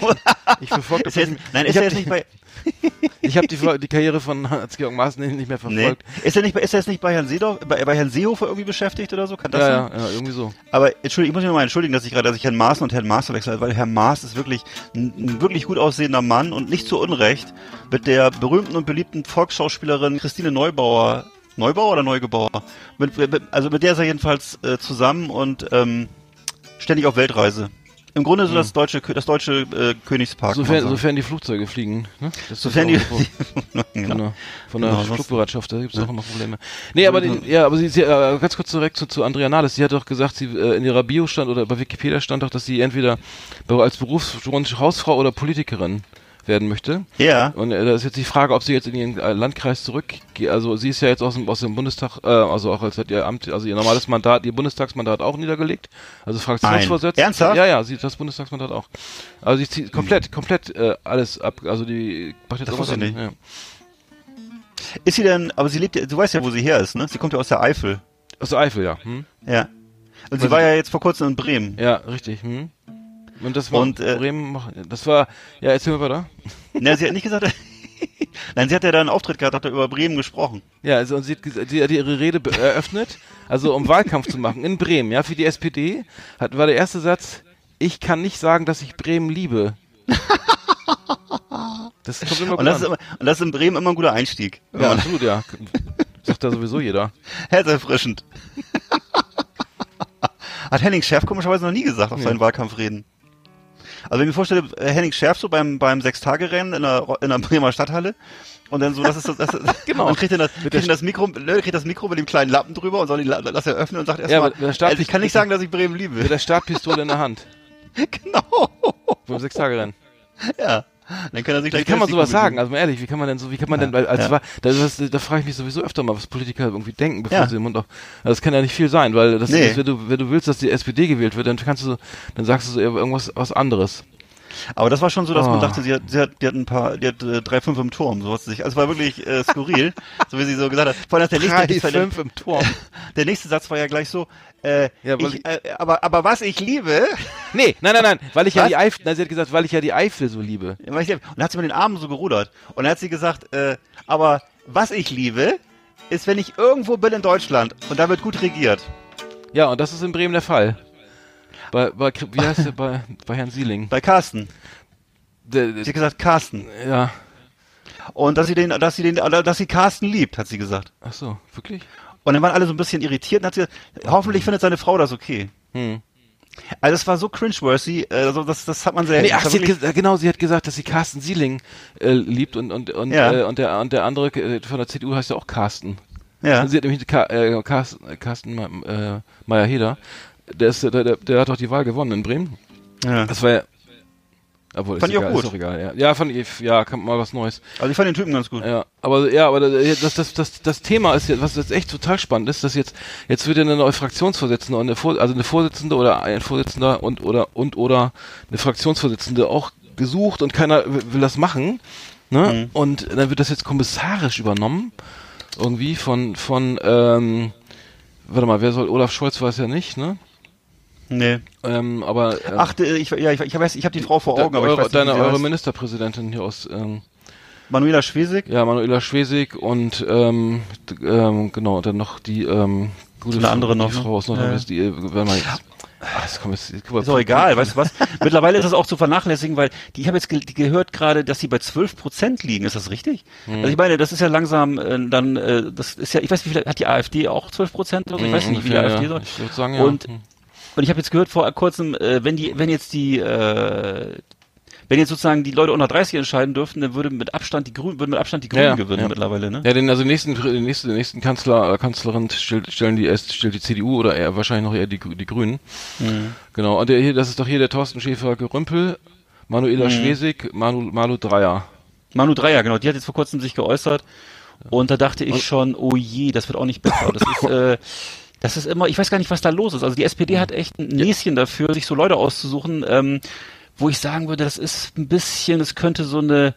Ich verfolge er jetzt, Nein, ist er jetzt nicht bei. ich habe die die Karriere von Hans-Georg Maaßen nicht mehr Nee. verfolgt Ist er nicht, ist er jetzt nicht bei Herrn Seedorf, bei, bei Herrn Seehofer irgendwie beschäftigt oder so? Kann das ja, sein? ja ja irgendwie so Aber entschuldigung, ich muss mich nochmal entschuldigen, dass ich gerade, dass ich Herrn Maaßen und Herrn Maas verwechselt weil Herr Maas ist wirklich ein, ein wirklich gut aussehender Mann und nicht zu Unrecht mit der berühmten und beliebten Volksschauspielerin Christine Neubauer, Neubauer oder Neugebauer? Mit, mit, also mit der ist er jedenfalls äh, zusammen und ähm, ständig auf Weltreise. Im Grunde so das deutsche, das deutsche äh, Königspark. sofern sofern die Flugzeuge fliegen ne? Das Sofern die, genau. der, von der Genau, Flugbereitschaft, da gibt es auch immer Probleme. Nee, aber die, ja, aber sie, sie äh, ganz kurz zurück zu, zu Andrea Nahles. Sie hat doch gesagt, sie äh, in ihrer Bio stand oder bei Wikipedia stand doch, dass sie entweder als Berufswunsch Hausfrau oder Politikerin werden möchte. Ja. Und äh, da ist jetzt die Frage, ob sie jetzt in ihren äh, Landkreis zurückgeht. Also sie ist ja jetzt aus dem, aus dem Bundestag, äh, also auch als hat ihr Amt, also ihr normales Mandat, ihr Bundestagsmandat auch niedergelegt. Also Fraktionsvorsitzende. Ernsthaft? Ja, ja, sie hat das Bundestagsmandat auch. Also sie zieht komplett, komplett äh, alles ab. Also die macht jetzt Das auch was nicht. Ja. Ist sie denn, aber sie lebt ja, du weißt ja, wo sie her ist, ne? Sie kommt ja aus der Eifel. Aus der Eifel, ja. Hm? Ja. Und sie war ja jetzt vor kurzem in Bremen. Ja, richtig. Hm? Und das war Und, äh, Bremen, das war, ja, erzähl mal weiter. Na, sie hat nicht gesagt, nein, sie hat ja da einen Auftritt gehabt, hat da über Bremen gesprochen. Ja, also und sie hat, sie hat ihre Rede eröffnet, also um Wahlkampf zu machen in Bremen, ja, für die SPD, hat, war der erste Satz, ich kann nicht sagen, dass ich Bremen liebe. Das kommt immer Und gut das, ist an. immer, und das ist in Bremen immer ein guter Einstieg. Ja, absolut, ja. Sagt da sowieso jeder. Herzerfrischend. Hat Henning Schärf komischerweise noch nie gesagt auf Nee. seinen Wahlkampfreden. Also wenn ich mir vorstelle, äh, Henning Schärf so beim, beim Sechstagerennen in der, in der Bremer Stadthalle und dann so, das ist das ist, Genau. und kriegt dann das, kriegt das Mikro, ne, kriegt das Mikro mit dem kleinen Lappen drüber und soll ihn la- das eröffnen und sagt Ja, erstmal, Start- also ich kann nicht sagen, dass ich Bremen liebe. Mit der Startpistole in der Hand. genau. Beim Sechstagerennen. Ja. Dann kann er sich Wie gleich kann man sowas sagen? Also mal ehrlich, wie kann man denn so, wie kann man denn, weil als ja. war, da, das, da frage ich mich sowieso öfter mal, was Politiker irgendwie denken, bevor Ja. sie den Mund auf. Also das kann ja nicht viel sein, weil das, Nee. ist, wenn du, wenn du willst, dass die SPD gewählt wird, dann kannst du, dann sagst du so irgendwas was anderes. Aber das war schon so, dass Oh. man dachte, sie hat, sie hat, die hat ein paar, die hat äh, drei, fünf im Turm. So hat sie sich, also es war wirklich äh, skurril, so wie sie so gesagt hat. Vor allem, dass der nächste, der, im Turm. der nächste Satz war ja gleich so, äh, Ja, ich, äh, aber, aber was ich liebe, Nee, nein, nein, nein, weil ich ja Was? die Eifel, nein, sie hat gesagt, weil ich ja die Eifel so liebe. Ich, und dann hat sie mit den Armen so gerudert. Und dann hat sie gesagt, äh, aber was ich liebe, ist, wenn ich irgendwo bin in Deutschland und da wird gut regiert. Ja, und das ist in Bremen der Fall. Bei, bei wie heißt der, bei, bei Herrn Sieling. Bei Carsten. Der, Sie der, hat gesagt, Carsten. ja, Und dass sie den, dass sie den, dass sie Carsten liebt, hat sie gesagt. ach so, wirklich? Und dann waren alle so ein bisschen irritiert und hat sie, hoffentlich findet seine Frau das okay. Hm. Also das war so cringeworthy, äh, also das, das hat man sehr. Nee, ach, sie hat genau, sie hat gesagt, dass sie Carsten Sieling äh, liebt und und und, Ja. äh, und der und der andere äh, von der CDU heißt ja auch Carsten. ja. Sie hat nämlich Ka äh, Carsten, äh, Carsten äh, Meyer-Heder. Der ist der, der, der hat doch die Wahl gewonnen in Bremen. ja. Das war ja obwohl, Fand ich auch egal, gut. Ist auch egal, ja. ja, fand ich, ja, kam mal was Neues. Also ich fand den Typen ganz gut. Ja, aber ja, aber das das das das Thema ist jetzt, was jetzt echt total spannend ist, dass jetzt jetzt wird ja eine neue Fraktionsvorsitzende und eine Vor also eine Vorsitzende oder ein Vorsitzender und oder und oder eine Fraktionsvorsitzende auch gesucht und keiner will will das machen, ne? Und dann wird das jetzt kommissarisch übernommen irgendwie von von ähm, warte mal, wer soll Olaf Scholz weiß ja nicht, ne? Nee. Ähm, aber ähm, Ach, ich, ja, ich, ich weiß, ich habe die Frau vor Augen, aber ich eure, weiß nicht, deine eure heißt. Ministerpräsidentin hier aus ähm, Manuela Schwesig. Ja, Manuela Schwesig und ähm, ähm, genau, dann noch die ähm, gute Eine Frau, andere noch, die ne? Frau aus Nordrhein-West, die, äh, wenn man jetzt, guck mal, Ist auch egal, weißt du was? Mittlerweile ist das auch zu vernachlässigen, weil die, ich habe jetzt ge gehört gerade, dass sie bei 12 Prozent liegen. Ist das richtig? Hm. Also ich meine, das ist ja langsam äh, dann, äh, das ist ja, ich weiß nicht, wie viel, hat die AfD auch 12 Prozent? oder so? Ich weiß nicht, wie die AfD ja. soll. Ich würde sagen, ja. Und, Hm. Und ich habe jetzt gehört vor kurzem, äh, wenn die, wenn jetzt die, äh, wenn jetzt sozusagen die Leute unter 30 entscheiden dürften, dann würde mit Abstand die Grünen, würden mit Abstand die Grünen Ja, gewinnen ja. mittlerweile, ne? Ja, den, also den nächsten, den nächsten, den nächsten Kanzler, äh, Kanzlerin stellt, stellen die erst, stellt die CDU oder eher, wahrscheinlich noch eher die, die Grünen. Mhm. Genau. Und der hier, das ist doch hier der Thorsten Schäfer Gerümpel, Manuela Mhm. Schwesig, Manu, Malu Dreier. Manu Dreier, genau, die hat jetzt vor kurzem sich geäußert und da dachte ich schon, oh je, das wird auch nicht besser. Das ist, äh, das ist immer, ich weiß gar nicht, was da los ist. Also die SPD hat echt ein Näschen dafür, sich so Leute auszusuchen, ähm, wo ich sagen würde, das ist ein bisschen, es könnte so eine,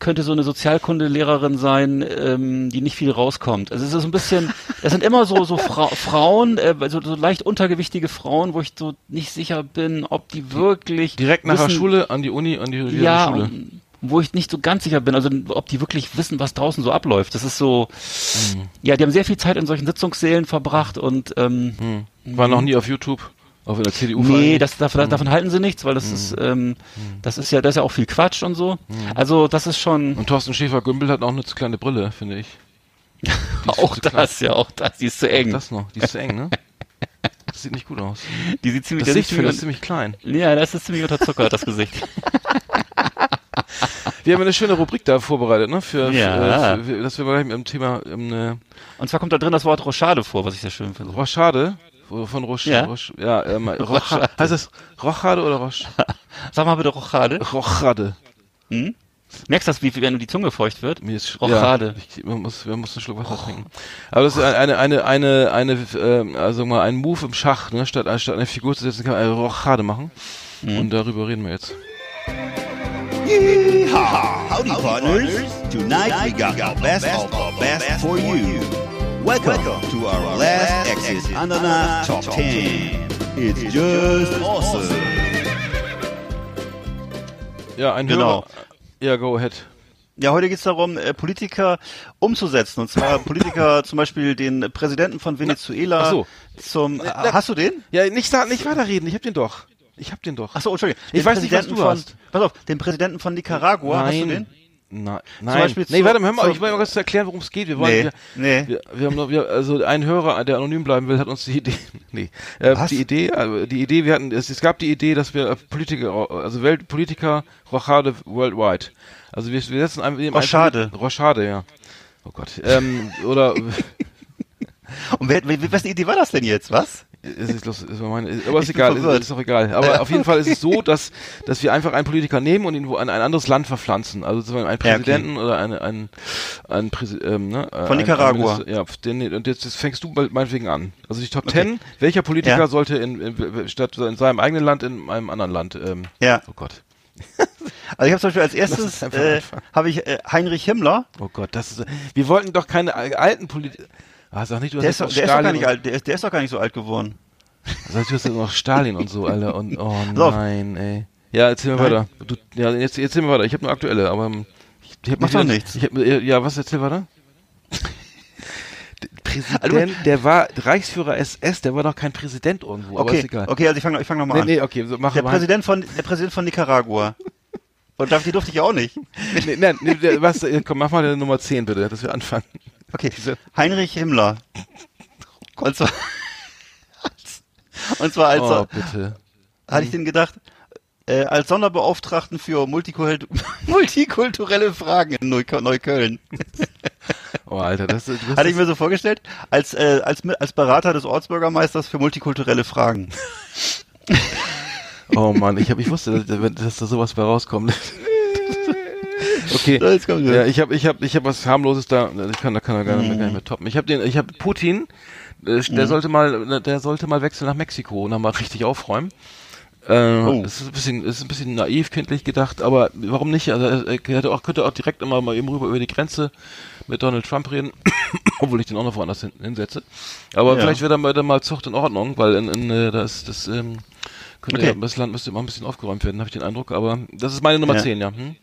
könnte so eine Sozialkundelehrerin sein, ähm, die nicht viel rauskommt. Also es ist so ein bisschen, das sind immer so so Fra Frauen, äh, so, so leicht untergewichtige Frauen, wo ich so nicht sicher bin, ob die wirklich Direkt nach der wissen- Schule an die Uni, an die, die ja, Schule. und wo ich nicht so ganz sicher bin, also ob die wirklich wissen, was draußen so abläuft. Das ist so, ja, die haben sehr viel Zeit in solchen Sitzungssälen verbracht und ähm, Hm. War noch nie auf YouTube, auch in der CDU. nee, das, davon, davon halten sie nichts, weil das ist, ähm, das ist ja, das ist ja auch viel Quatsch und so. Also das ist schon Und Thorsten Schäfer-Gümbel hat auch eine zu kleine Brille, finde ich. Auch zu klein. das, ja, auch das, die ist zu eng. Das noch, die ist zu eng, ne? Das sieht nicht gut aus. die sieht ziemlich, Das finde ich ziemlich, ziemlich klein. ja, das ist ziemlich unterzuckert, das Gesicht. Wir haben eine schöne Rubrik da vorbereitet, ne? Für, Ja. für, für dass wir gleich mit dem Thema ähm, eine Und zwar kommt da drin das Wort Rochade vor, was ich sehr schön finde. Rochade von Roch, Ja. Roch ja, ähm, Rocha, Rochade. heißt es Rochade oder Roch, Sag mal bitte Rochade. Rochade? Hm? Merkst du das, wie, wenn du die Zunge feucht wird? Mir ist Rochade. Ja, ich, man muss, man muss einen Schluck Wasser trinken. Aber das ist eine, eine, eine, eine, ähm, also mal ein Move im Schach, ne? Statt, statt eine Figur zu setzen, kann man eine Rochade machen. Mhm. Und darüber reden wir jetzt. Yeehaw! Howdy, partners. Tonight we got the best of the best for you. Welcome to our last exit Ananas Top 10. It's just awesome. Ja, ein Genau. Hörer. Ja, go ahead. Ja, heute geht's darum, äh, Politiker umzusetzen. Und zwar Politiker zum Beispiel den Präsidenten von Venezuela ach so. zum. Na- hast du den? Ja, nicht, nicht weiterreden, ich hab den doch. Ich hab den doch. Ach so, Entschuldigung. Ich Den weiß nicht, was du von, hast. Pass auf, den Präsidenten von Nicaragua. Hast du den? Nein, nein. Beispiel nee, warte mal, hör mal, ich will mal kurz erklären, worum es geht. Wir wollen, Nee, wir, nee. Wir, wir haben noch, wir, also ein Hörer, der anonym bleiben will, hat uns die Idee, nee, äh, Was? die Idee, also die Idee, wir hatten, es, es gab die Idee, dass wir äh, Politiker, also Weltpolitiker, Rochade worldwide. Also wir, wir setzen einem, Rochade. Rochade, ja. Oh Gott, ähm, oder, Und wer, wer, wessen Idee war das denn jetzt? Was? Es ist, los, ist meine, aber ist egal, ist, verwirrt. ist auch egal. Aber auf jeden Fall ist es so, dass, dass wir einfach einen Politiker nehmen und ihn wo an ein anderes Land verpflanzen. Also sozusagen einen Ja, okay. Präsidenten oder eine, einen, einen Präsi ähm, ne, äh, Von ein- Nicaragua. ja, den, und jetzt, jetzt fängst du meinetwegen an. Also die Top Okay. Ten, welcher Politiker Ja. sollte in, in, statt in seinem eigenen Land in einem anderen Land, ähm, Ja. oh Gott. Also ich habe zum Beispiel als erstes äh, habe ich äh, Heinrich Himmler. Oh Gott, das ist, wir wollten doch keine al- alten Politiker, ah, sag nicht, du Der ist, der ist doch gar nicht alt. Der ist, der ist doch gar nicht so alt geworden. Sag, du hast jetzt noch Stalin und so, Alter. Und oh nein, ey. Ja, erzähl mir Nein. weiter. Du, ja, jetzt erzähl mir weiter. Ich habe nur aktuelle, aber ähm, ich, ich hab nicht doch nichts. Ich hab, ja, was erzähl weiter? Präsident, Also- der war Reichsführer SS, der war doch kein Präsident irgendwo, aber Okay, ist egal. okay, also ich fange ich fang nochmal Nee, an. nee, okay, so, mach Der mal. Präsident von der Präsident von Nicaragua. Und darf die durfte ich ja auch nicht. Nee, nee, nee, was, komm, mach mal der Nummer 10 bitte, dass wir anfangen. Okay, Heinrich Himmler. Und zwar, und zwar als Oh, bitte. hatte ich den gedacht, äh, als Sonderbeauftragten für multikult multikulturelle Fragen in Neukölln. Oh, Alter, das, du hast Hatte ich das- mir so vorgestellt, als, äh, als, als Berater des Ortsbürgermeisters für multikulturelle Fragen. Oh Mann, ich hab, ich wusste, dass, dass da sowas bei rauskommt. Okay. So, jetzt kommt Ja, ich habe ich hab, ich hab was harmloses da, ich kann da kann er gar, nicht- gar nicht mehr toppen. Ich habe den ich habe Putin, äh, der sollte mal der sollte mal wechseln nach Mexiko und dann mal richtig aufräumen. Äh, Oh. Das ist ein bisschen ist ein bisschen naiv kindlich gedacht, aber warum nicht? Also er, er hätte auch könnte auch direkt immer mal eben rüber über die Grenze mit Donald Trump reden, obwohl ich den auch noch woanders hin, hinsetze. Aber Ja. vielleicht wäre dann mal, dann mal Zucht in Ordnung, weil in, in äh, das das ähm, könnte Okay. ja, das Land müsste immer ein bisschen aufgeräumt werden, habe ich den Eindruck. Aber das ist meine Nummer Ja. 10, ja. Hm?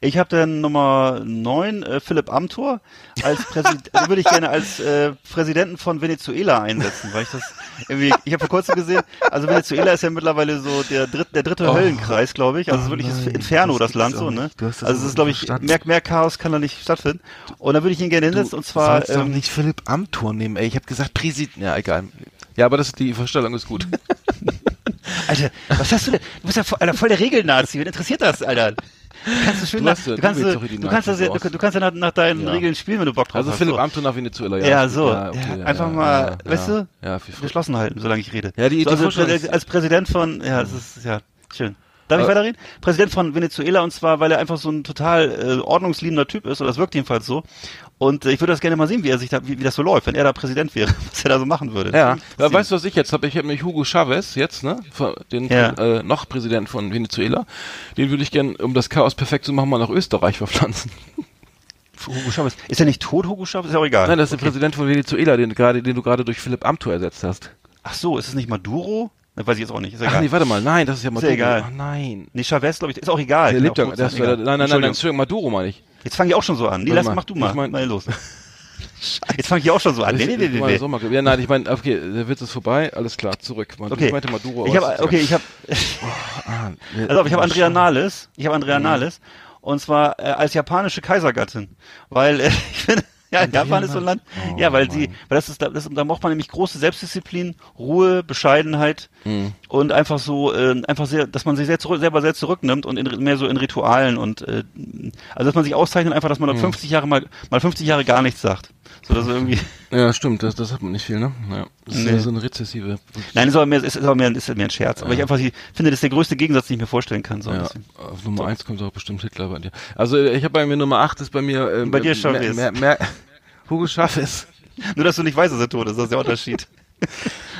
Ich habe dann Nummer 9, äh, Philipp Amthor, als Präsident, also würde ich gerne als äh, Präsidenten von Venezuela einsetzen, weil ich das irgendwie, ich habe vor kurzem gesehen, also Venezuela ist ja mittlerweile so der, dritt, der dritte Oh. Höllenkreis, glaube ich, also Oh wirklich das nein, Inferno, das das, Land so, ne? Du Also es ist, glaube ich, mehr, mehr Chaos kann da nicht stattfinden. Und da würde ich ihn gerne hinsetzen, und zwar, doch ähm, nicht Philipp Amthor nehmen, ey. Ich habe gesagt Präsident. Ja, egal. Ja, aber das die Vorstellung ist gut. Alter, was hast du denn? Du bist ja voll, Alter, voll der Regelnazi. Wen interessiert das, Alter? Du kannst du schön Du nach, ja- du kannst, du, du kannst, das ja, du, kannst ja nach, nach deinen Ja. Regeln spielen, wenn du Bock drauf Also hast. Philipp so. Amthor nach Venezuela. Ja, ist so. Ja, okay, einfach mal, weißt ja, du, Ja, Geschlossen halten, solange ich rede. Ja, die- so, also ist- als Präsident von, ja, das ist, ja, schön. Darf ich weiterreden? Präsident von Venezuela und zwar, weil er einfach so ein total äh, ordnungsliebender Typ ist, oder das wirkt jedenfalls so. Und äh, ich würde das gerne mal sehen, wie er sich da, wie, wie das so läuft, wenn er da Präsident wäre, was er da so machen würde. Ja, ja weißt du, was ich jetzt habe? Ich habe nämlich Hugo Chavez jetzt, ne? Den Ja. äh, noch Präsident von Venezuela. Den würde ich gern, um das Chaos perfekt zu machen, mal nach Österreich verpflanzen. Hugo Chavez. Ist er nicht tot, Hugo Chavez? Ist ja auch egal. Nein, das ist der Präsident von Venezuela, den, gerade, den du gerade durch Philipp Amthor ersetzt hast. Ach so, ist es nicht Maduro? Das weiß ich jetzt auch nicht. Ist ja Ach egal. nee, warte mal, nein, das ist ja Ist Maduro. ja egal. Ach nein. Nee, Chavez, glaube ich, ist auch egal. Der lebt ja, das war, egal. nein, nein, nein, nein, Maduro meine ich. Jetzt fange ich auch schon so an. Nee, lass, mach du mal. ich mein- mal los. Jetzt fange ich auch schon so an. Nee, nee, nee, nee, nee. Sommer- ja, nein, ich meine, okay, der Witz ist vorbei, alles klar, zurück. Maduro, Okay. Ich meinte Maduro. Ich ist okay, ich habe, nee, also ich habe oh, Andrea. Nahles. Ich habe Mhm. Andrea Nahles. Und zwar äh, als japanische Kaisergattin. Weil, äh, ich finde, ja, Andrea Japan ist so ein Land. Oh, ja, weil sie, weil das ist, da- das, da braucht man nämlich große Selbstdisziplin, Ruhe, Bescheidenheit Mhm. und einfach so, äh, einfach sehr, dass man sich sehr zurück, selber sehr zurücknimmt und in, mehr so in Ritualen und, äh, also dass man sich auszeichnet einfach, dass man Mhm. dort 50 Jahre mal, mal 50 Jahre gar nichts sagt. So, dass irgendwie, Ja, stimmt, das, das hat man nicht viel, ne? Ja. Das ist Nee. ja so eine rezessive. nein, ist aber mehr, ist, ist aber mehr, ist mehr ein Scherz. Aber ich einfach, ich finde, das ist der größte Gegensatz, den ich mir vorstellen kann, so Ja, auf Nummer eins kommt auch bestimmt Hitler bei dir. Also ich habe bei mir Nummer acht ist bei mir ähm, Bei dir äh, Chavez. Mer- Mer- Mer- Hugo Chavez. Nur, dass du nicht weißt, dass er tot ist, das ist der Unterschied.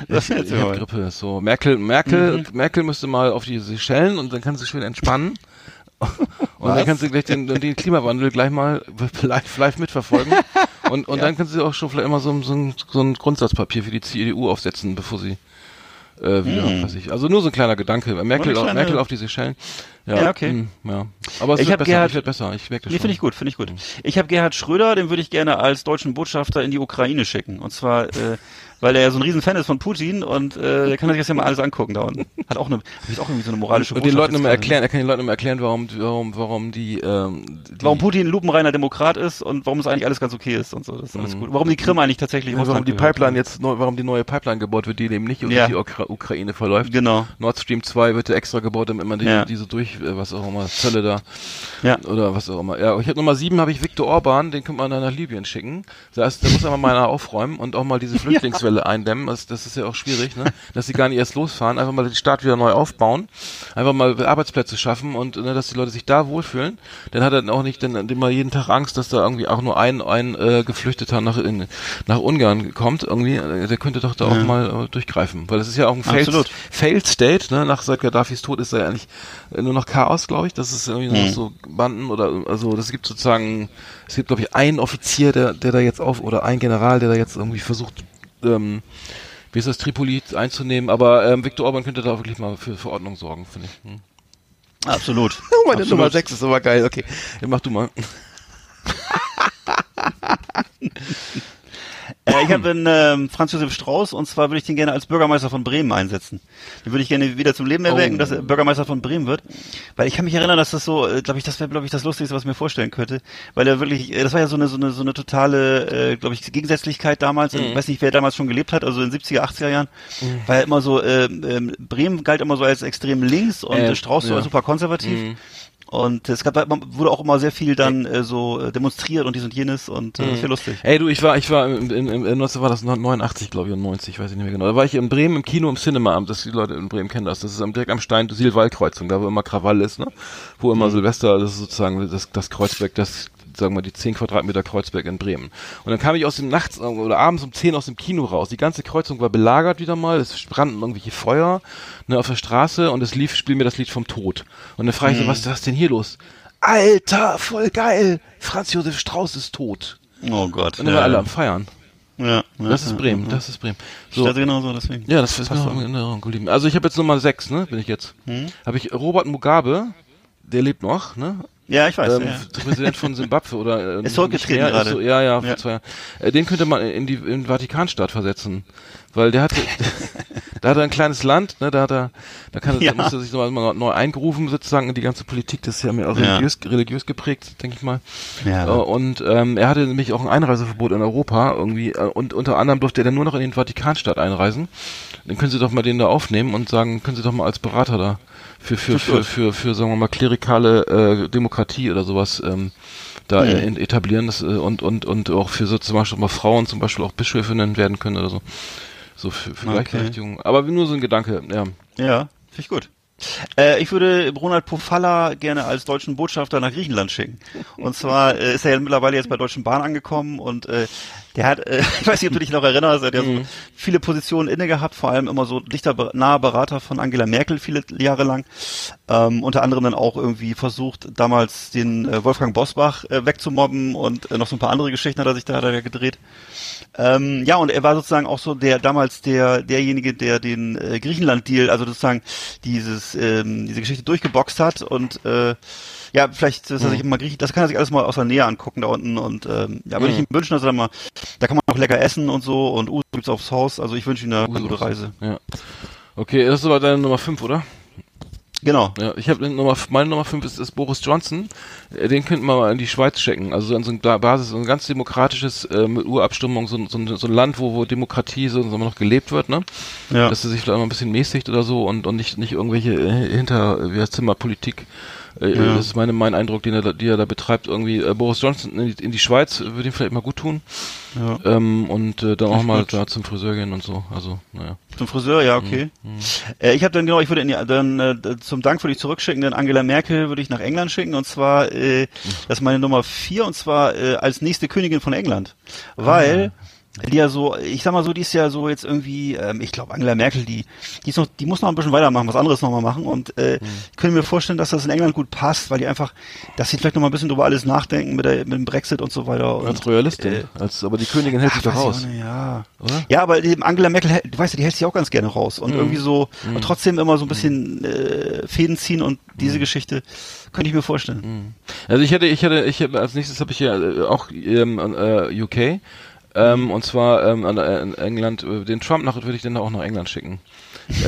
Das Ich, ich mal. Grippe. So Merkel, Merkel, Merkel müsste mal auf die Seychellen und dann kann sie schön entspannen. Und Was? dann kannst du gleich den, den Klimawandel gleich mal live, live mitverfolgen. Und, und dann kannst du auch schon vielleicht immer so, so, ein, so ein Grundsatzpapier für die CDU aufsetzen, bevor sie äh, wieder, Hm. weiß ich. Also nur so ein kleiner Gedanke. Merkel, kleine- Merkel auf die Seychellen. Ja, Ja, okay. hm, ja. Aber es Ich wird besser. Gerhard- ich werde besser. Ich merke das Nee, finde ich gut, finde ich gut. Ich habe Gerhard Schröder, den würde ich gerne als deutschen Botschafter in die Ukraine schicken. Und zwar, äh, weil er ja so ein Riesen-Fan ist von Putin und äh, der kann sich das ja mal alles angucken da unten. Hat auch eine, ist auch irgendwie so eine moralische Und den Botschaft Leuten immer gerade. erklären, er kann den Leuten immer erklären, warum, warum, warum die, ähm, die Warum Putin ein lupenreiner Demokrat ist und warum es eigentlich alles ganz okay ist und so. Das ist alles gut. Warum die Krim eigentlich tatsächlich Ja, warum Russland die gehört. Pipeline jetzt neu, warum die neue Pipeline gebaut wird, die eben nicht Ja. die Ukra der Ukraine verläuft. Genau. Nord Stream 2 wird ja extra gebaut, damit man die, Ja. diese durch, äh, was auch immer, Zölle da Ja. oder was auch immer. Ja, ich habe Nummer sieben habe ich Viktor Orban, den könnte man dann nach Libyen schicken. Das heißt, der muss aber mal einer aufräumen und auch mal diese Flüchtlingswelle eindämmen. Das, das ist ja auch schwierig, ne? Dass sie gar nicht erst losfahren, einfach mal den Staat wieder neu aufbauen, einfach mal Arbeitsplätze schaffen und ne, dass die Leute sich da wohlfühlen. Dann hat er dann auch nicht dann immer jeden Tag Angst, dass da irgendwie auch nur ein ein äh, Geflüchteter nach in, nach Ungarn kommt. Irgendwie, der könnte doch da auch mal äh, durchgreifen, weil das ist ja auch ein Failed. Failed State, ne? Nach seit Gaddafis Tod ist da ja eigentlich äh, nur noch Chaos, glaube ich. Das ist irgendwie noch so Banden oder also das gibt sozusagen, es gibt glaube ich einen Offizier, der der da jetzt auf oder ein General, der da jetzt irgendwie versucht, ähm, wie ist das Tripoli einzunehmen. Aber ähm, Viktor Orban könnte da wirklich mal für, für Ordnung sorgen, finde ich. Hm. Absolut. Meine Absolut. Nummer 6 ist aber geil. Okay, ja, mach du mal. Äh, ich habe einen ähm, Franz Josef Strauß und zwar würde ich den gerne als Bürgermeister von Bremen einsetzen. Den würde ich gerne wieder zum Leben erwecken, Oh. dass er Bürgermeister von Bremen wird. Weil ich kann mich erinnern, dass das so, äh, glaube ich, das wäre, glaube ich, das Lustigste, was ich mir vorstellen könnte. Weil er wirklich, äh, das war ja so eine, so eine, so eine totale, äh, glaube ich, Gegensätzlichkeit damals. Ich weiß nicht, wer damals schon gelebt hat, also in den 70er, 80er Jahren. War ja immer so, äh, ähm, Bremen galt immer so als extrem links und Äh, äh, Strauß so ja. als super konservativ. Und es gab, wurde auch immer sehr viel dann äh, so äh, demonstriert und dies und jenes und äh, das wäre lustig. Ey, du, ich war, ich war im, im, im, im war das 89, glaube ich, und 90, weiß ich nicht mehr genau. Da war ich in Bremen im Kino im Cinema-Amt, das die Leute in Bremen kennen das. Das ist am, direkt am Stein Silwall-Kreuzung, da wo immer Krawall ist, ne? Wo immer Silvester, das ist sozusagen das, das Kreuzberg, das sagen wir, die 10 Quadratmeter Kreuzberg in Bremen. Und dann kam ich aus dem Nachts oder abends um 10 aus dem Kino raus. Die ganze Kreuzung war belagert wieder mal. Es brannten irgendwelche Feuer ne, auf der Straße und es lief, spiel mir das Lied vom Tod. Und dann frage ich so, was, was ist denn hier los? Alter, voll geil! Franz Josef Strauß ist tot. Oh Gott. Und dann waren alle am Feiern. Ja, ja, Das ist ja, Bremen, ja. das ist Bremen. So. Das genau so, deswegen. ja, das ist mir auch in Erinnerung geblieben. Also ich habe jetzt Nummer 6, ne, bin ich jetzt. Hm? Habe ich Robert Mugabe, der lebt noch, ne? Ja, ich weiß. Ähm, ja. Präsident von Simbabwe oder äh, Ist zurückgetreten nicht mehr, gerade. Ist so, ja, ja, vor Ja. zwei Jahren. Äh, den könnte man in die in den Vatikanstaat versetzen, weil der hatte da hat er ein kleines Land, ne, da hat er da kann Ja. da muss er sich nochmal mal neu eingerufen sozusagen in die ganze Politik, das ist ja mehr auch Ja. religiös religiös geprägt, denke ich mal. Ja. Äh, und ähm, er hatte nämlich auch ein Einreiseverbot in Europa irgendwie äh, und unter anderem durfte er dann nur noch in den Vatikanstaat einreisen. Dann können Sie doch mal den da aufnehmen und sagen, können Sie doch mal als Berater da für für für für, für sagen wir mal klerikale äh, Demokratie oder sowas ähm, da Mhm. in- etablieren das, äh, und und und auch für so zum Beispiel mal Frauen zum Beispiel auch Bischöfinnen werden können oder so. So für, für Okay. Gleichberechtigung. Aber nur so ein Gedanke, ja. Ja, finde ich gut. Äh, ich würde Ronald Pofalla gerne als deutschen Botschafter nach Griechenland schicken. Und zwar äh, ist er ja mittlerweile jetzt bei Deutschen Bahn angekommen und äh, der hat, äh, ich weiß nicht, ob du dich noch erinnerst, er hat ja so viele Positionen inne gehabt, vor allem immer so dichter naher Berater von Angela Merkel viele Jahre lang. Ähm, unter anderem dann auch irgendwie versucht, damals den äh, Wolfgang Bosbach äh, wegzumobben und äh, noch so ein paar andere Geschichten hat er sich da, hat er gedreht. Ähm, ja, und er war sozusagen auch so der damals der derjenige, der den äh, Griechenland-Deal, also sozusagen dieses ähm, diese Geschichte durchgeboxt hat und äh, ja, vielleicht, dass er sich mal Griechen, das kann er sich alles mal aus der Nähe angucken da unten und ähm, ja, würde ich ihm wünschen, dass er da mal, da kann man auch lecker essen und so und Uso gibt's aufs Haus, also ich wünsche ihm eine gute Reise. Ja. Okay, das ist aber deine Nummer 5, oder? Genau. Ja, ich habe Nummer, meine Nummer 5 ist, ist Boris Johnson. Äh, Den könnten wir mal in die Schweiz checken. Also an so einer Basis, so ein ganz demokratisches, äh, mit Urabstimmung, so, ein- so, so ein Land, wo, wo Demokratie so, so noch gelebt wird, ne? Ja. Dass er sich vielleicht mal ein bisschen mäßigt oder so und, und nicht, nicht irgendwelche äh, hinter, wie heißt Zimmerpolitik. Äh, Ja. Das ist meine, mein Eindruck, den er, da- die er da betreibt. Irgendwie äh, Boris Johnson in die, in die Schweiz würde ihm vielleicht mal gut tun. Ja. Ähm, und äh, dann auch mal gut. da zum Friseur gehen und so. Also, naja. Zum Friseur, ja, okay. Äh, ich habe dann genau, ich würde in die, dann äh, zum Dank würde ich zurückschicken, dann Angela Merkel würde ich nach England schicken und zwar äh, das ist meine Nummer vier und zwar äh, als nächste Königin von England, weil die ja so, ich sag mal so, die ist ja so jetzt irgendwie, ähm, ich glaube Angela Merkel, die, die ist noch, die muss noch ein bisschen weitermachen, was anderes nochmal machen und äh, ich könnte mir vorstellen, dass das in England gut passt, weil die einfach, dass sie vielleicht noch mal ein bisschen drüber alles nachdenken mit, der, mit dem Brexit und so weiter. Und, Als Royalistin. äh, als, aber die Königin hält sich doch ich raus. nicht, ja. Oder? Ja, aber die Angela Merkel, du weißt ja, die hält sich auch ganz gerne raus und irgendwie so und trotzdem immer so ein bisschen äh, Fäden ziehen und diese Geschichte könnte ich mir vorstellen. Also ich hätte, ich hätte, ich hätte als nächstes habe ich ja äh, auch ähm, äh, UK. Ähm, und zwar ähm, an, äh, in England, äh, den Trump nach würde ich dann auch nach England schicken.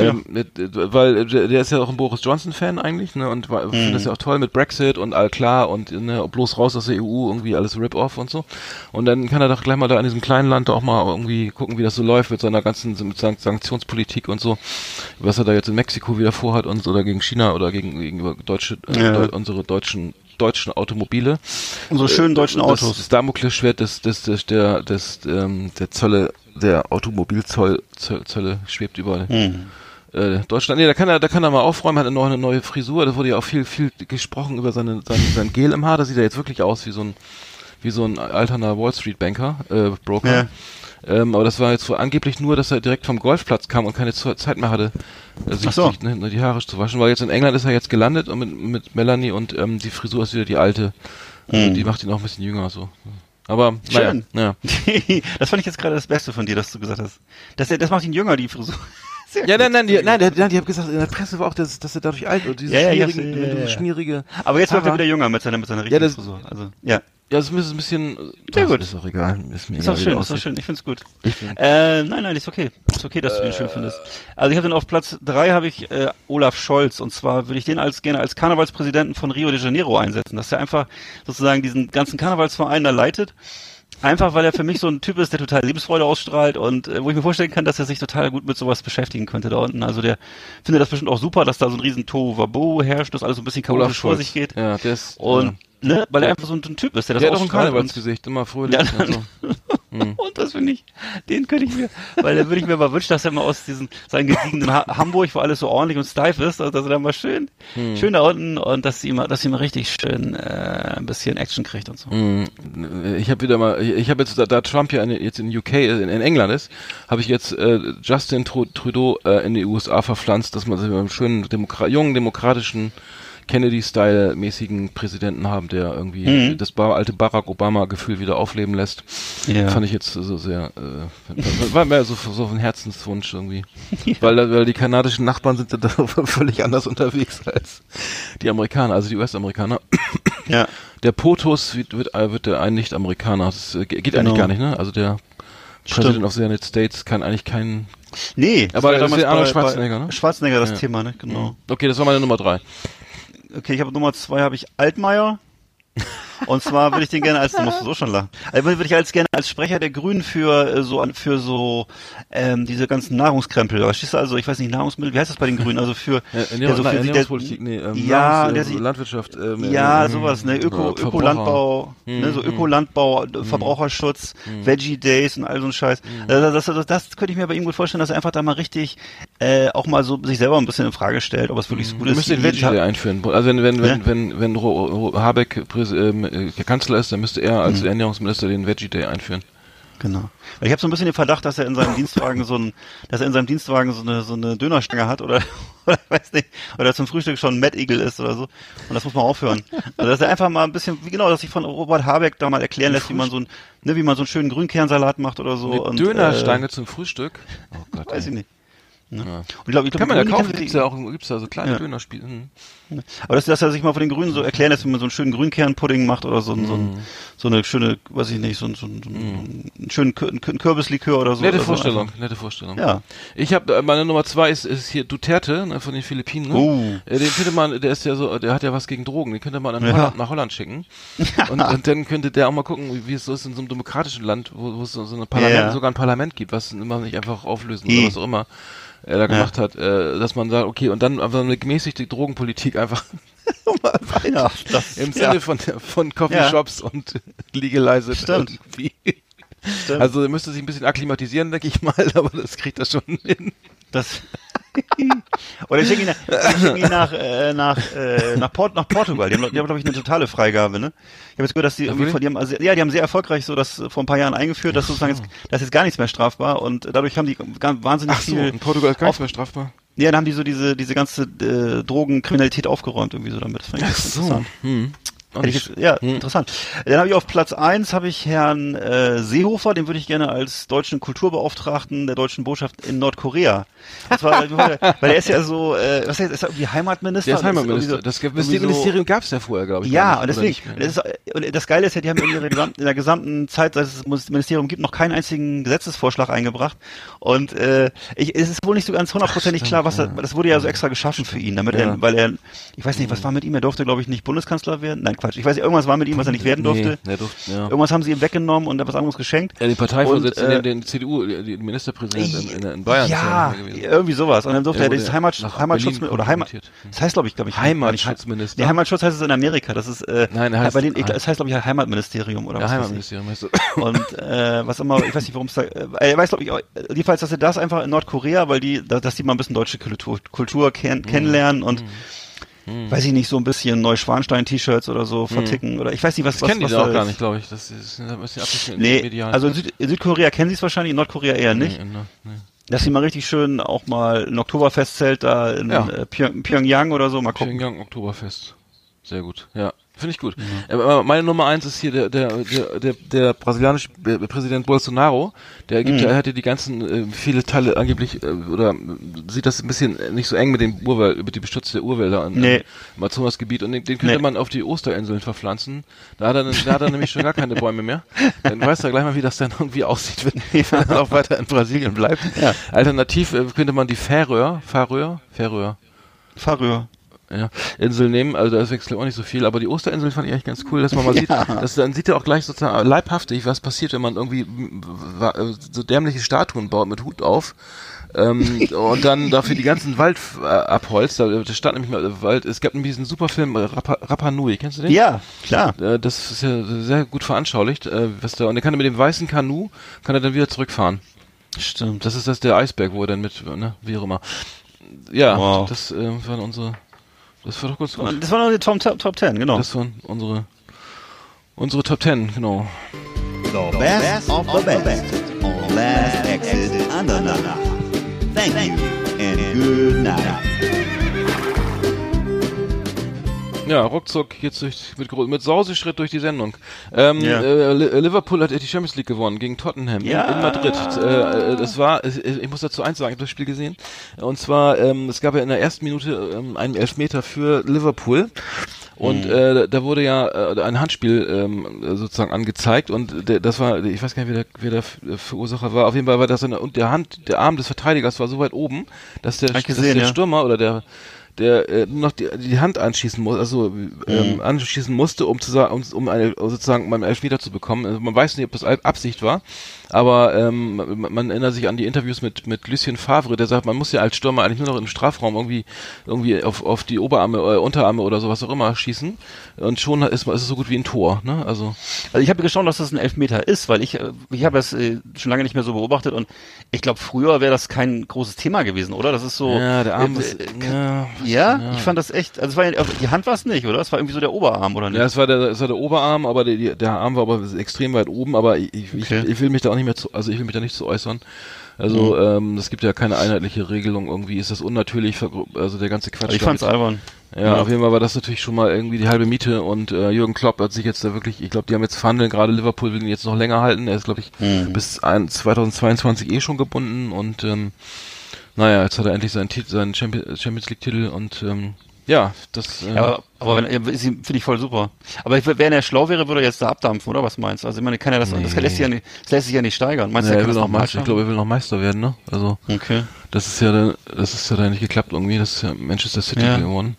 ähm, mit, äh, weil der ist ja auch ein Boris Johnson-Fan eigentlich, ne? Und war, finde das ja auch toll mit Brexit und all klar und ne, bloß raus aus der EU, irgendwie alles Rip-Off und so. Und dann kann er doch gleich mal da in diesem kleinen Land auch mal irgendwie gucken, wie das so läuft mit seiner ganzen mit Sank Sanktionspolitik und so, was er da jetzt in Mexiko wieder vorhat und oder gegen China oder gegen gegenüber deutsche äh, Ja. Deu unsere deutschen deutschen Automobile. Unsere schönen deutschen Das, Autos. das Damoklesschwert des, des, des, der, des, ähm, der Zölle, der Automobilzoll, Zölle, schwebt über Hm. äh, Deutschland. Nee, da kann er, da kann er mal aufräumen, hat er noch eine neue Frisur. Da wurde ja auch viel, viel gesprochen über seine, sein, sein Gel im Haar. Da sieht er jetzt wirklich aus wie so ein, wie so ein alterner Wall Street Banker, äh, Broker. Ja. Ähm, aber das war jetzt so angeblich nur, dass er direkt vom Golfplatz kam und keine Zeit mehr hatte, äh, sich, so. sich ne, die Haare zu waschen. Weil jetzt in England ist er jetzt gelandet und mit, mit Melanie und ähm, die Frisur ist wieder die alte. Also Mhm. Die macht ihn auch ein bisschen jünger so. Aber naja, Schön. ja. das fand ich jetzt gerade das Beste von dir, dass du gesagt hast. Das, das macht ihn jünger, die Frisur. Sehr Ja, nein, nein, die, nein, der, nein, die haben gesagt, in der Presse war auch, dass, dass er dadurch alt wird. Diese Ja, ja, hab's- ja, ja, diese ja. schmierige. Aber jetzt wird er wieder jünger mit seiner, mit seiner Ja, richtigen das- Frisur. Also, ja. Ja, es ist ein bisschen. Sehr Ach, gut. Ist auch egal. Ist mir Ist auch schön, ist auch schön. Ich find's gut. Ich find- Äh, nein, nein, ist okay. Ist okay, dass du den schön findest. Also ich habe dann auf Platz drei habe ich äh, Olaf Scholz und zwar würde ich den als gerne als Karnevalspräsidenten von Rio de Janeiro einsetzen, dass er einfach sozusagen diesen ganzen Karnevalsverein da leitet. Einfach weil er für mich so ein Typ ist, der total Lebensfreude ausstrahlt und äh, wo ich mir vorstellen kann, dass er sich total gut mit sowas beschäftigen könnte da unten. Also der findet das bestimmt auch super, dass da so ein riesen Tohuwabohu herrscht, dass alles so ein bisschen chaotisch vor sich geht. Ja, ist. Und ne, weil er einfach so ein, so ein Typ ist, der das der hat auch ein Karnevalsgesicht, immer fröhlich. Ja, und so. und das finde ich, den könnte ich mir, weil da würde ich mir mal wünschen, dass er mal aus diesem, seinem gediegenen ha Hamburg, wo alles so ordentlich und steif ist, dass er dann mal schön, Hm. schön da unten und dass sie mal, dass sie mal richtig schön äh, ein bisschen Action kriegt und so. Mm, Ich habe wieder mal, ich, ich habe jetzt, da, da Trump ja in, jetzt in UK, äh, in, in England ist, habe ich jetzt äh, Justin Tru- Trudeau äh, in die USA verpflanzt, dass man so einen schönen Demokra jungen demokratischen Kennedy-Style-mäßigen Präsidenten haben, der irgendwie Mhm. das alte Barack Obama-Gefühl wieder aufleben lässt. Ja. Fand ich jetzt so sehr, äh, war mehr so, so ein Herzenswunsch irgendwie. Weil, weil die kanadischen Nachbarn sind da völlig anders unterwegs als die Amerikaner, also die US-Amerikaner. Ja. Der POTUS wird, wird, äh, wird der ein Nicht-Amerikaner. Das äh, geht Genau. eigentlich gar nicht, ne? Also der Stimmt. President of the United States kann eigentlich keinen. Nee, Aber war ja das ist damals ja Arnold Schwarzenegger, ne? Schwarzenegger das Ja. Thema, ne? Genau. Okay, das war meine Nummer drei. Okay, ich habe Nummer zwei habe ich Altmaier. Und zwar würde ich den gerne als, du musst so schon lachen, also würde ich als gerne als Sprecher der Grünen für äh, so für so ähm, diese ganzen Nahrungskrempel. Verstehst du also? Ich weiß nicht Nahrungsmittel. Wie heißt das bei den Grünen? Also für Ja, der so für- der- nee, ähm, ja, Nahrungs- der äh, sich- Landwirtschaft. Ähm, Ja, ähm, sowas, ne? Öko, Verbraucher. Ökolandbau, ne? So Mhm. Ökolandbau, äh, Verbraucherschutz, Veggie Days und all so ein Scheiß. Also Das, das, das könnte ich mir bei ihm gut vorstellen, dass er einfach da mal richtig äh, auch mal so sich selber ein bisschen in Frage stellt, ob es wirklich so gut ist. müsst den Veggie Day einführen. Also wenn wenn wenn Ja. wenn wenn Ro, Habeck ähm, äh, Kanzler ist, dann müsste er Mhm. als Ernährungsminister den Veggie Day einführen. Genau. Weil ich habe so ein bisschen den Verdacht, dass er in seinem Dienstwagen so ein, dass er in seinem Dienstwagen so eine so eine Dönerstange hat oder oder weiß nicht, oder zum Frühstück schon Mad Eagle ist oder so. Und das muss man aufhören. Also dass er einfach mal ein bisschen, wie genau, dass sich von Robert Habeck da mal erklären lässt, wie man so ein, ne, wie man so einen schönen Grünkernsalat macht oder so. Eine und, Dönerstange zum Frühstück. Oh Gott. Äh, weiß ich nicht. Ne? Ja. Und ich glaube, ich glaube, Kann man ja kaufen, gibt's die- ja auch, gibt's ja so kleine Ja. Dönerspiele. Hm. Aber dass, dass er sich mal von den Grünen so erklären lässt, wie man so einen schönen Grünkernpudding macht oder so, ein, so, Mhm. ein, so eine schöne, weiß ich nicht, so, ein, so, ein, so ein, einen schönen Kürbislikör oder so. Nette oder Vorstellung, nette Vorstellung. Ja. Ich habe meine Nummer zwei ist, ist hier Duterte ne, von den Philippinen. Ne? Oh. Äh, Den könnte man, der ist ja so, der hat ja was gegen Drogen. Den könnte man nach, Ja. Holland, nach Holland schicken. Und, und dann könnte der auch mal gucken, wie, es so ist in so einem demokratischen Land, wo, wo es so, so ein Parlament, sogar ein Parlament gibt, was immer nicht einfach auflösen I. oder was auch immer er da gemacht hat, äh, dass man sagt, okay, und dann einfach eine gemäßigte Drogenpolitik einfach Ja, das, im ja. Sinne von von Coffeeshops und legalized Stimmt. irgendwie. Stimmt. Also er müsste sich ein bisschen akklimatisieren, denke ich mal, aber das kriegt er schon hin. Das oder ich schicke ihn, nach- ich schicke ihn nach, äh, nach, äh, nach, Port, nach Portugal. Die haben, die haben glaube ich, eine totale Freigabe, ne? Ich habe jetzt gehört, dass die irgendwie von, die haben, also, ja, die haben sehr erfolgreich so das vor ein paar Jahren eingeführt, dass sozusagen jetzt, das ist jetzt gar nichts mehr strafbar und dadurch haben die wahnsinnig Ach so, viel, in Portugal ist gar nichts mehr strafbar. ja, dann haben die so diese, diese ganze äh, Drogenkriminalität aufgeräumt irgendwie so damit. Ganz interessant. Hm. Ich ja, Hm. interessant. Dann habe ich auf Platz eins habe ich Herrn äh, Seehofer, den würde ich gerne als deutschen Kulturbeauftragten der deutschen Botschaft in Nordkorea. Das war, weil er ist ja so, äh, was heißt, ist er irgendwie Heimatminister? Der ist Heimatminister. irgendwie das so- Ministerium gab es ja vorher, glaube ich. Ja, und nicht, oder deswegen, nicht mehr. das, ist, und das Geile ist ja, die haben in, ihrer gesamten, in der gesamten Zeit, seit es das Ministerium gibt, noch keinen einzigen Gesetzesvorschlag eingebracht. Und äh, ich, es ist wohl nicht so ganz hundertprozentig klar, was er, das wurde ja so extra geschaffen für ihn, damit Ja. er, weil er, ich weiß nicht, was war mit ihm, er durfte, glaube ich, nicht Bundeskanzler werden. Nein, Quatsch, ich weiß nicht, irgendwas war mit ihm, was er nicht werden durfte. Nee, durfte, ja. Irgendwas haben sie ihm weggenommen und was anderes geschenkt. Ja, die Parteivorsitzende, äh, den, den CDU, die die Ministerpräsident in, in, in Bayern. ja, irgendwie sowas. Und dann durfte Der er wurde dieses Heimat, Heimatschutz Berlin oder Heimat, das heißt, glaube ich, glaube ich, Heimatschutzminister. Nee, Heimatschutz heißt es in Amerika. Das ist, äh, Nein, er heißt- denen, ich, das heißt, glaube ich, Heimatministerium oder Ja, was. Heimatministerium heißt es. Und äh, was immer, ich weiß nicht, warum es da, äh, er weiß, glaube ich, jedenfalls, dass er das einfach in Nordkorea, weil die, da- dass die mal ein bisschen deutsche Kultur, Kultur Mhm. kenn, kennenlernen und weiß ich nicht, so ein bisschen Neuschwanstein-T-Shirts oder so verticken oder ich weiß nicht, was Das was, kennen die was da auch gar ist. nicht, glaube ich. Das ist ein bisschen abgeschnitten Nee, medial. also in, Süd, in Südkorea kennen sie es wahrscheinlich, in Nordkorea eher nicht. Nee, ne, nee. Dass sie mal richtig schön auch mal ein Oktoberfestzelt da in Ja. äh, Pyong, Pyongyang oder so mal gucken. Pyongyang Oktoberfest. Sehr gut. Ja, finde ich gut. Aber meine Nummer eins ist hier der der der der, der brasilianische äh, Präsident Bolsonaro. Der gibt, Mhm. er hat ja die ganzen äh, viele Teile angeblich äh, oder sieht das ein bisschen nicht so eng mit dem Urwald, mit dem Beschutz der Urwälder an, Nee. im Amazonasgebiet und den, den könnte Nee. man auf die Osterinseln verpflanzen. Da hat er, da hat er nämlich schon gar keine Bäume mehr. Dann weiß er gleich mal, wie das dann irgendwie aussieht, wenn, wenn er auch weiter in Brasilien bleibt. Ja. Alternativ äh, könnte man die Färöer, Färöer, Färöer, Färöer. Ja, Insel nehmen, also da ist wechselt auch nicht so viel, aber die Osterinsel fand ich eigentlich ganz cool, dass man mal sieht, dass dann sieht er auch gleich sozusagen leibhaftig, was passiert, wenn man irgendwie so dämliche Statuen baut mit Hut auf. ähm, und dann dafür die ganzen Wald äh, abholzt. Da, da stand nämlich mal Wald. Es gab nämlich diesen super Film äh, Rapa, Rapa Nui. Kennst du den? Ja, klar. Äh, das ist ja sehr gut veranschaulicht, äh, was da. Und er kann mit dem weißen Kanu kann er dann wieder zurückfahren. Stimmt. Das ist das der Eisberg, wo er dann mit, ne, wie auch immer. Ja, Wow. das äh, waren unsere. Das war doch. Und Das war noch die Top, Top, Top 10, genau. Das waren unsere unsere Top Ten, genau. The best of the best on Last Exit Andernach. Thank you and good night. Ja, ruckzuck jetzt durch, mit, mit Sauseschritt durch die Sendung. Ähm, Ja. äh, Li- Liverpool hat die Champions League gewonnen gegen Tottenham Ja. in, in Madrid. Äh, äh, das war, ich, ich muss dazu eins sagen, ich habe das Spiel gesehen. Und zwar, ähm, es gab ja in der ersten Minute ähm, einen Elfmeter für Liverpool. Und Mhm. äh, da wurde ja äh, ein Handspiel ähm, sozusagen angezeigt und der, das war, ich weiß gar nicht, wer der, wer der Verursacher war. Auf jeden Fall war das eine, und der Hand, der Arm des Verteidigers war so weit oben, dass der, dass gesehen, der ja. Stürmer oder der der äh, noch die, die Hand anschießen muss, also Mhm. ähm, anschießen musste, um zu sagen, um, um eine, sozusagen um einen Elfmeter zu bekommen. Also man weiß nicht, ob das Ab- Absicht war, aber ähm, man, man erinnert sich an die Interviews mit mit Lucien Favre, der sagt, man muss ja als Stürmer eigentlich nur noch im Strafraum irgendwie irgendwie auf, auf die Oberarme oder Unterarme oder sowas auch immer schießen und schon ist, ist es so gut wie ein Tor, ne? Also Also ich habe geschaut, dass das ein Elfmeter ist, weil ich äh, ich habe das äh, schon lange nicht mehr so beobachtet und ich glaube, früher wäre das kein großes Thema gewesen, oder? Das ist so. ja, der Arm äh, ist, äh, ja, ja, ich fand das echt. Also es war ja, die Hand war es nicht, oder? Es war irgendwie so der Oberarm, oder nicht? Ja, es war der, es war der Oberarm, aber der, der Arm war aber extrem weit oben, aber ich, ich, Okay. ich, ich will mich da auch nicht mehr zu, also ich will mich da nicht zu äußern. Also, Mhm. ähm, es gibt ja keine einheitliche Regelung, irgendwie ist das unnatürlich, also der ganze Quatsch. Also ich fand's damit. albern. ja, ja. auf jeden Fall war das natürlich schon mal irgendwie die halbe Miete und äh, Jürgen Klopp hat sich jetzt da wirklich, ich glaube, die haben jetzt verhandeln, gerade Liverpool will ihn jetzt noch länger halten, er ist, glaube ich, Mhm. bis ein, 2022 eh schon gebunden und ähm, naja, jetzt hat er endlich seinen, Titel, seinen Champion- Champions League-Titel und ähm, ja, das äh, Ja, aber, aber finde ich voll super. Aber wenn er schlau wäre, würde er jetzt da abdampfen, oder was meinst du? Also ich meine, kann er das, das lässt sich ja nicht, das lässt sich ja nicht steigern. Meinst du, er er will noch Meister, ich glaube, er will noch Meister werden, ne? Also, Okay. das ist ja, da- das ist ja da nicht geklappt irgendwie, das ist ja Manchester City Ja. gewonnen.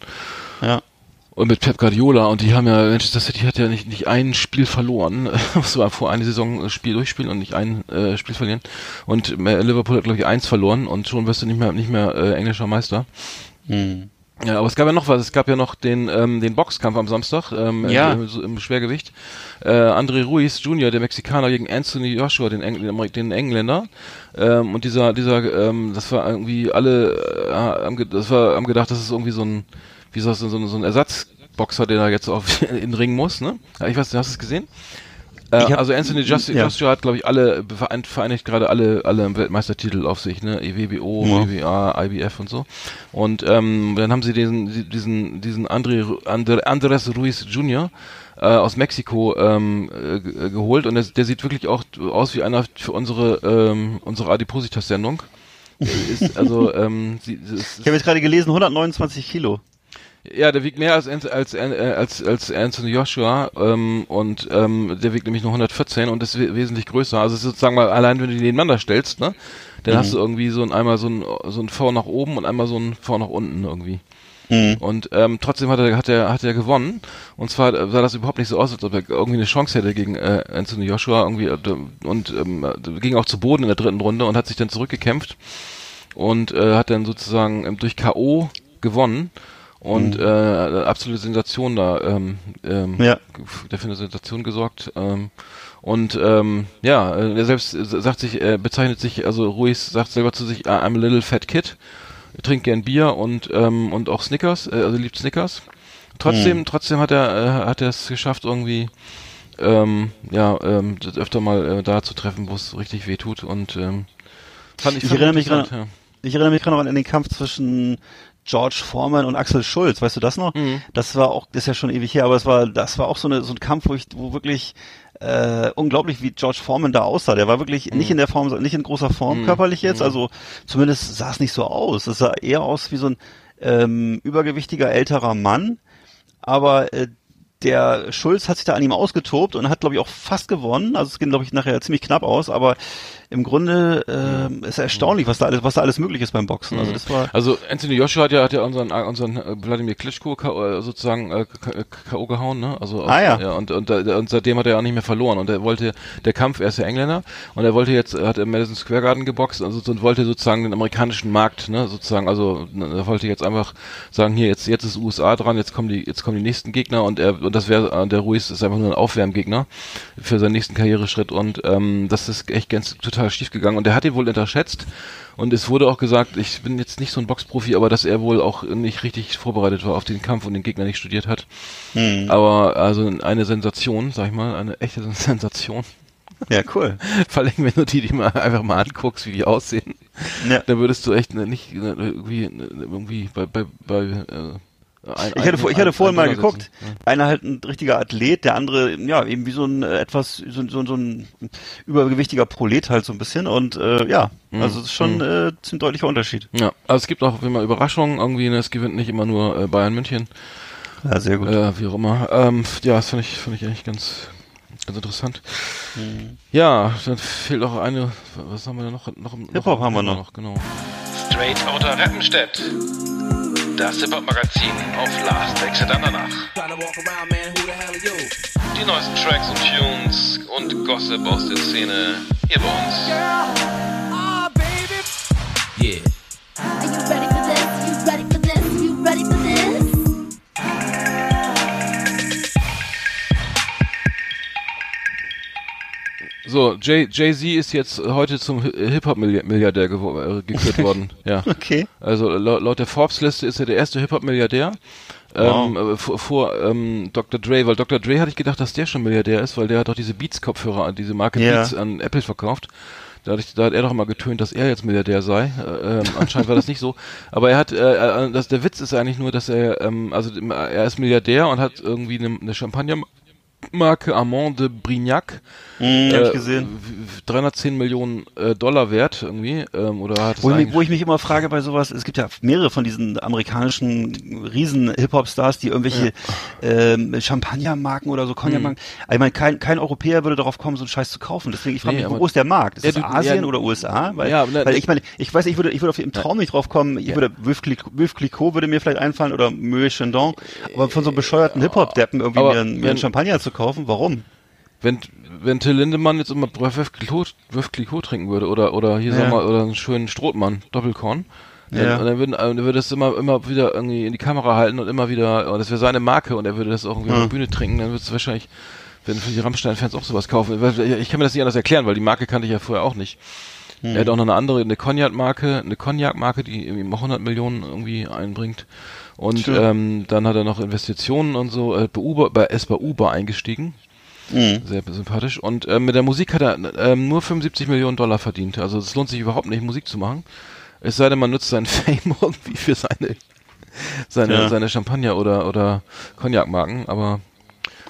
Ja. Und mit Pep Guardiola, und die haben ja, Manchester City hat ja nicht, nicht ein Spiel verloren, es war vor eine Saison Spiel durchspielen und nicht ein äh, Spiel verlieren. Und äh, Liverpool hat, glaube ich, eins verloren und schon wirst du nicht mehr, nicht mehr äh, englischer Meister. Hm. Ja, aber es gab ja noch was. Es gab ja noch den ähm, den Boxkampf am Samstag ähm, Ja. im, im Schwergewicht. Äh, André Ruiz Jr., der Mexikaner gegen Anthony Joshua, den, Eng den, Engländer. Ähm, und dieser dieser ähm, das war irgendwie alle äh, haben, das war haben gedacht, das ist irgendwie so ein wie so ein so ein Ersatzboxer, der da jetzt auf in den Ring muss, ne? Ich weiß, hast du es gesehen? Äh, hab- also Anthony Joshua, ja. Joshua hat, glaube ich, alle vereint, vereinigt gerade alle alle Weltmeistertitel auf sich, ne? EWBO, Ja. WBA, IBF und so. Und ähm, dann haben sie diesen diesen diesen André, Ru- Andre, Andres Ruiz Jr. Äh, aus Mexiko ähm, äh, ge- geholt und der, der sieht wirklich auch aus wie einer für unsere ähm, unsere Adipositas-Sendung. Also ähm, sie, sie- Ich habe jetzt gerade gelesen, 129 Kilo. Ja, der wiegt mehr als als als, äh, als, als Anthony Joshua ähm, und ähm, der wiegt nämlich nur 114 und ist we wesentlich größer. Also sozusagen mal allein, wenn du die nebeneinander stellst, ne, dann hast du irgendwie so ein einmal so ein so ein V nach oben und einmal so ein V nach unten irgendwie. Und ähm, trotzdem hat er hat er hat er gewonnen und zwar sah das überhaupt nicht so aus, als ob er irgendwie eine Chance hätte gegen äh, Anthony Joshua irgendwie äh, und ähm, ging auch zu Boden in der dritten Runde und hat sich dann zurückgekämpft und äh, hat dann sozusagen ähm, durch KO gewonnen und äh, eine absolute Sensation da ähm, ähm, Ja. der für eine Sensation gesorgt ähm, und ähm, ja äh, er selbst äh, sagt sich er bezeichnet sich also Ruiz sagt selber zu sich I'm a little fat kid. Trinkt gern Bier und ähm, und auch Snickers äh, also liebt Snickers. Trotzdem trotzdem hat er äh, hat er es geschafft irgendwie ähm, ja ähm, öfter mal äh, da zu treffen wo es richtig weh tut und ähm, fand ich, Ich fand erinnere mich gerade- Ich erinnere mich gerade noch an den Kampf zwischen George Foreman und Axel Schulz, weißt du das noch? Mhm. Das war auch, das ist ja schon ewig her, aber es war, das war auch so, eine, so ein Kampf, wo ich, wo wirklich äh, unglaublich, wie George Foreman da aussah. Der war wirklich nicht in der Form, nicht in großer Form körperlich jetzt, also zumindest sah es nicht so aus. Es sah eher aus wie so ein ähm, übergewichtiger älterer Mann, aber äh, der Schulz hat sich da an ihm ausgetobt und hat, glaube ich, auch fast gewonnen. Also es ging, glaube ich, nachher ziemlich knapp aus, aber im Grunde ähm, ist erstaunlich, was da alles, was da alles möglich ist beim Boxen. Also das war Also Anthony Joshua hat ja, hat ja unseren, äh, unseren äh, Wladimir Klitschko K.O., äh, sozusagen äh, äh, K.O. gehauen, ne? Also Ah, ja. ja und, und, äh, und seitdem hat er auch nicht mehr verloren und er wollte der Kampf, er ist ja Engländer und er wollte jetzt, er hat im Madison Square Garden geboxt also, und wollte sozusagen den amerikanischen Markt, ne, sozusagen, also ne, er wollte jetzt einfach sagen, hier jetzt jetzt ist USA dran, jetzt kommen die jetzt kommen die nächsten Gegner und er und das wäre äh, der Ruiz ist einfach nur ein Aufwärmgegner für seinen nächsten Karriereschritt und ähm, das ist echt ganz total schief gegangen und er hat ihn wohl unterschätzt und es wurde auch gesagt, ich bin jetzt nicht so ein Boxprofi, aber dass er wohl auch nicht richtig vorbereitet war auf den Kampf und den Gegner nicht studiert hat. Aber also eine Sensation, sag ich mal, eine echte Sensation. ja cool. Vor allem, wenn du die, die mal einfach mal anguckst, wie die aussehen, Ja. dann würdest du echt ne, nicht ne, irgendwie ne, irgendwie bei bei bei äh, ein, Ich hatte, vor- ich hatte ein- vorhin mal geguckt. Ja. Einer halt ein richtiger Athlet, der andere, ja, eben wie so ein äh, etwas, so, so, so ein übergewichtiger Prolet halt so ein bisschen. Und äh, ja, Mhm. also es ist schon äh, ziemlich deutlicher Unterschied. Ja, also es gibt auch immer Überraschungen irgendwie, ne, es gewinnt nicht immer nur äh, Bayern München, Ja, sehr gut. äh, wie auch immer. Ähm, ja, das finde ich, finde ich eigentlich ganz, ganz interessant. Ja, dann fehlt auch eine, was haben wir da noch? noch noch Hip-Hop haben wir noch. Genau. Straight Outta Rappenstedt. Das Hip-Hop-Magazin auf Last Exit Andernach. Tryna walk around, man, who the hell are you? Die neuesten Tracks und Tunes und Gossip aus der Szene hier bei uns. Yeah. So, Jay- Jay-Z ist jetzt heute zum Hi- Hip-Hop-Milliardär äh, gekürt worden. Ja. Okay. Also laut, laut der Forbes-Liste ist er der erste Hip-Hop-Milliardär. Ähm, äh, vor, vor ähm, Dr. Dre, weil Dr. Dre hatte ich gedacht, dass der schon Milliardär ist, weil der hat doch diese Beats-Kopfhörer, diese Marke Ja. Beats an Apple verkauft. Da hat, ich, da hat er doch immer getönt, dass er jetzt Milliardär sei. Äh, ähm, anscheinend war das nicht so. Aber er hat, äh, das, der Witz ist eigentlich nur, dass er, ähm, also er ist Milliardär und hat irgendwie eine, eine Champagnermarke Armand de Brignac. Hm, hab ich äh, gesehen. w- 310 Millionen äh, Dollar wert irgendwie. Ähm, oder hat Wo ich, wo ich mich immer frage bei sowas, es gibt ja mehrere von diesen amerikanischen riesen Hip-Hop-Stars, die irgendwelche ähm, Champagnermarken oder so Cognac-Marken. Also ich meine, kein, kein Europäer würde darauf kommen, so einen Scheiß zu kaufen. Deswegen, ich frage Nee, mich, wo ist der Markt? Ist Ja, das du- Asien ja, oder USA? Weil, ja, ne, weil ich meine, ich weiß, ich würde, ich würde auf im Traum nicht drauf kommen. Ich würde, Veuve Clicquot, würde mir vielleicht einfallen oder Moet Chandon. Aber von so einem bescheuerten Hip-Hop-Deppen irgendwie Aber mir, einen- mir einen Champagner zu kaufen, warum? wenn wenn Till Lindemann jetzt immer Clicquot trinken würde oder oder hier Ja. sagen wir oder einen schönen Strohmann Doppelkorn dann, Ja. und dann würden dann würde es immer immer wieder irgendwie in die Kamera halten und immer wieder und das wäre seine Marke und er würde das auch irgendwie auf Ja. der Bühne trinken dann würde es wahrscheinlich wenn für die Rammstein-Fans auch sowas kaufen. Ich kann mir das nicht anders erklären, weil die Marke kannte ich ja vorher auch nicht. Hm. Er hat auch noch eine andere, eine Cognac-Marke, eine Cognac-Marke, die irgendwie auch 100 Millionen irgendwie einbringt. Und Schön. ähm, dann hat er noch Investitionen und so, äh, bei Uber, bei, ist bei Uber eingestiegen. Mhm. Sehr sympathisch. Und ähm, mit der Musik hat er ähm, nur 75 Millionen Dollar verdient. Also es lohnt sich überhaupt nicht, Musik zu machen. Es sei denn, man nutzt seinen Fame irgendwie für seine seine, Ja. seine Champagner oder oder Cognac-Marken, aber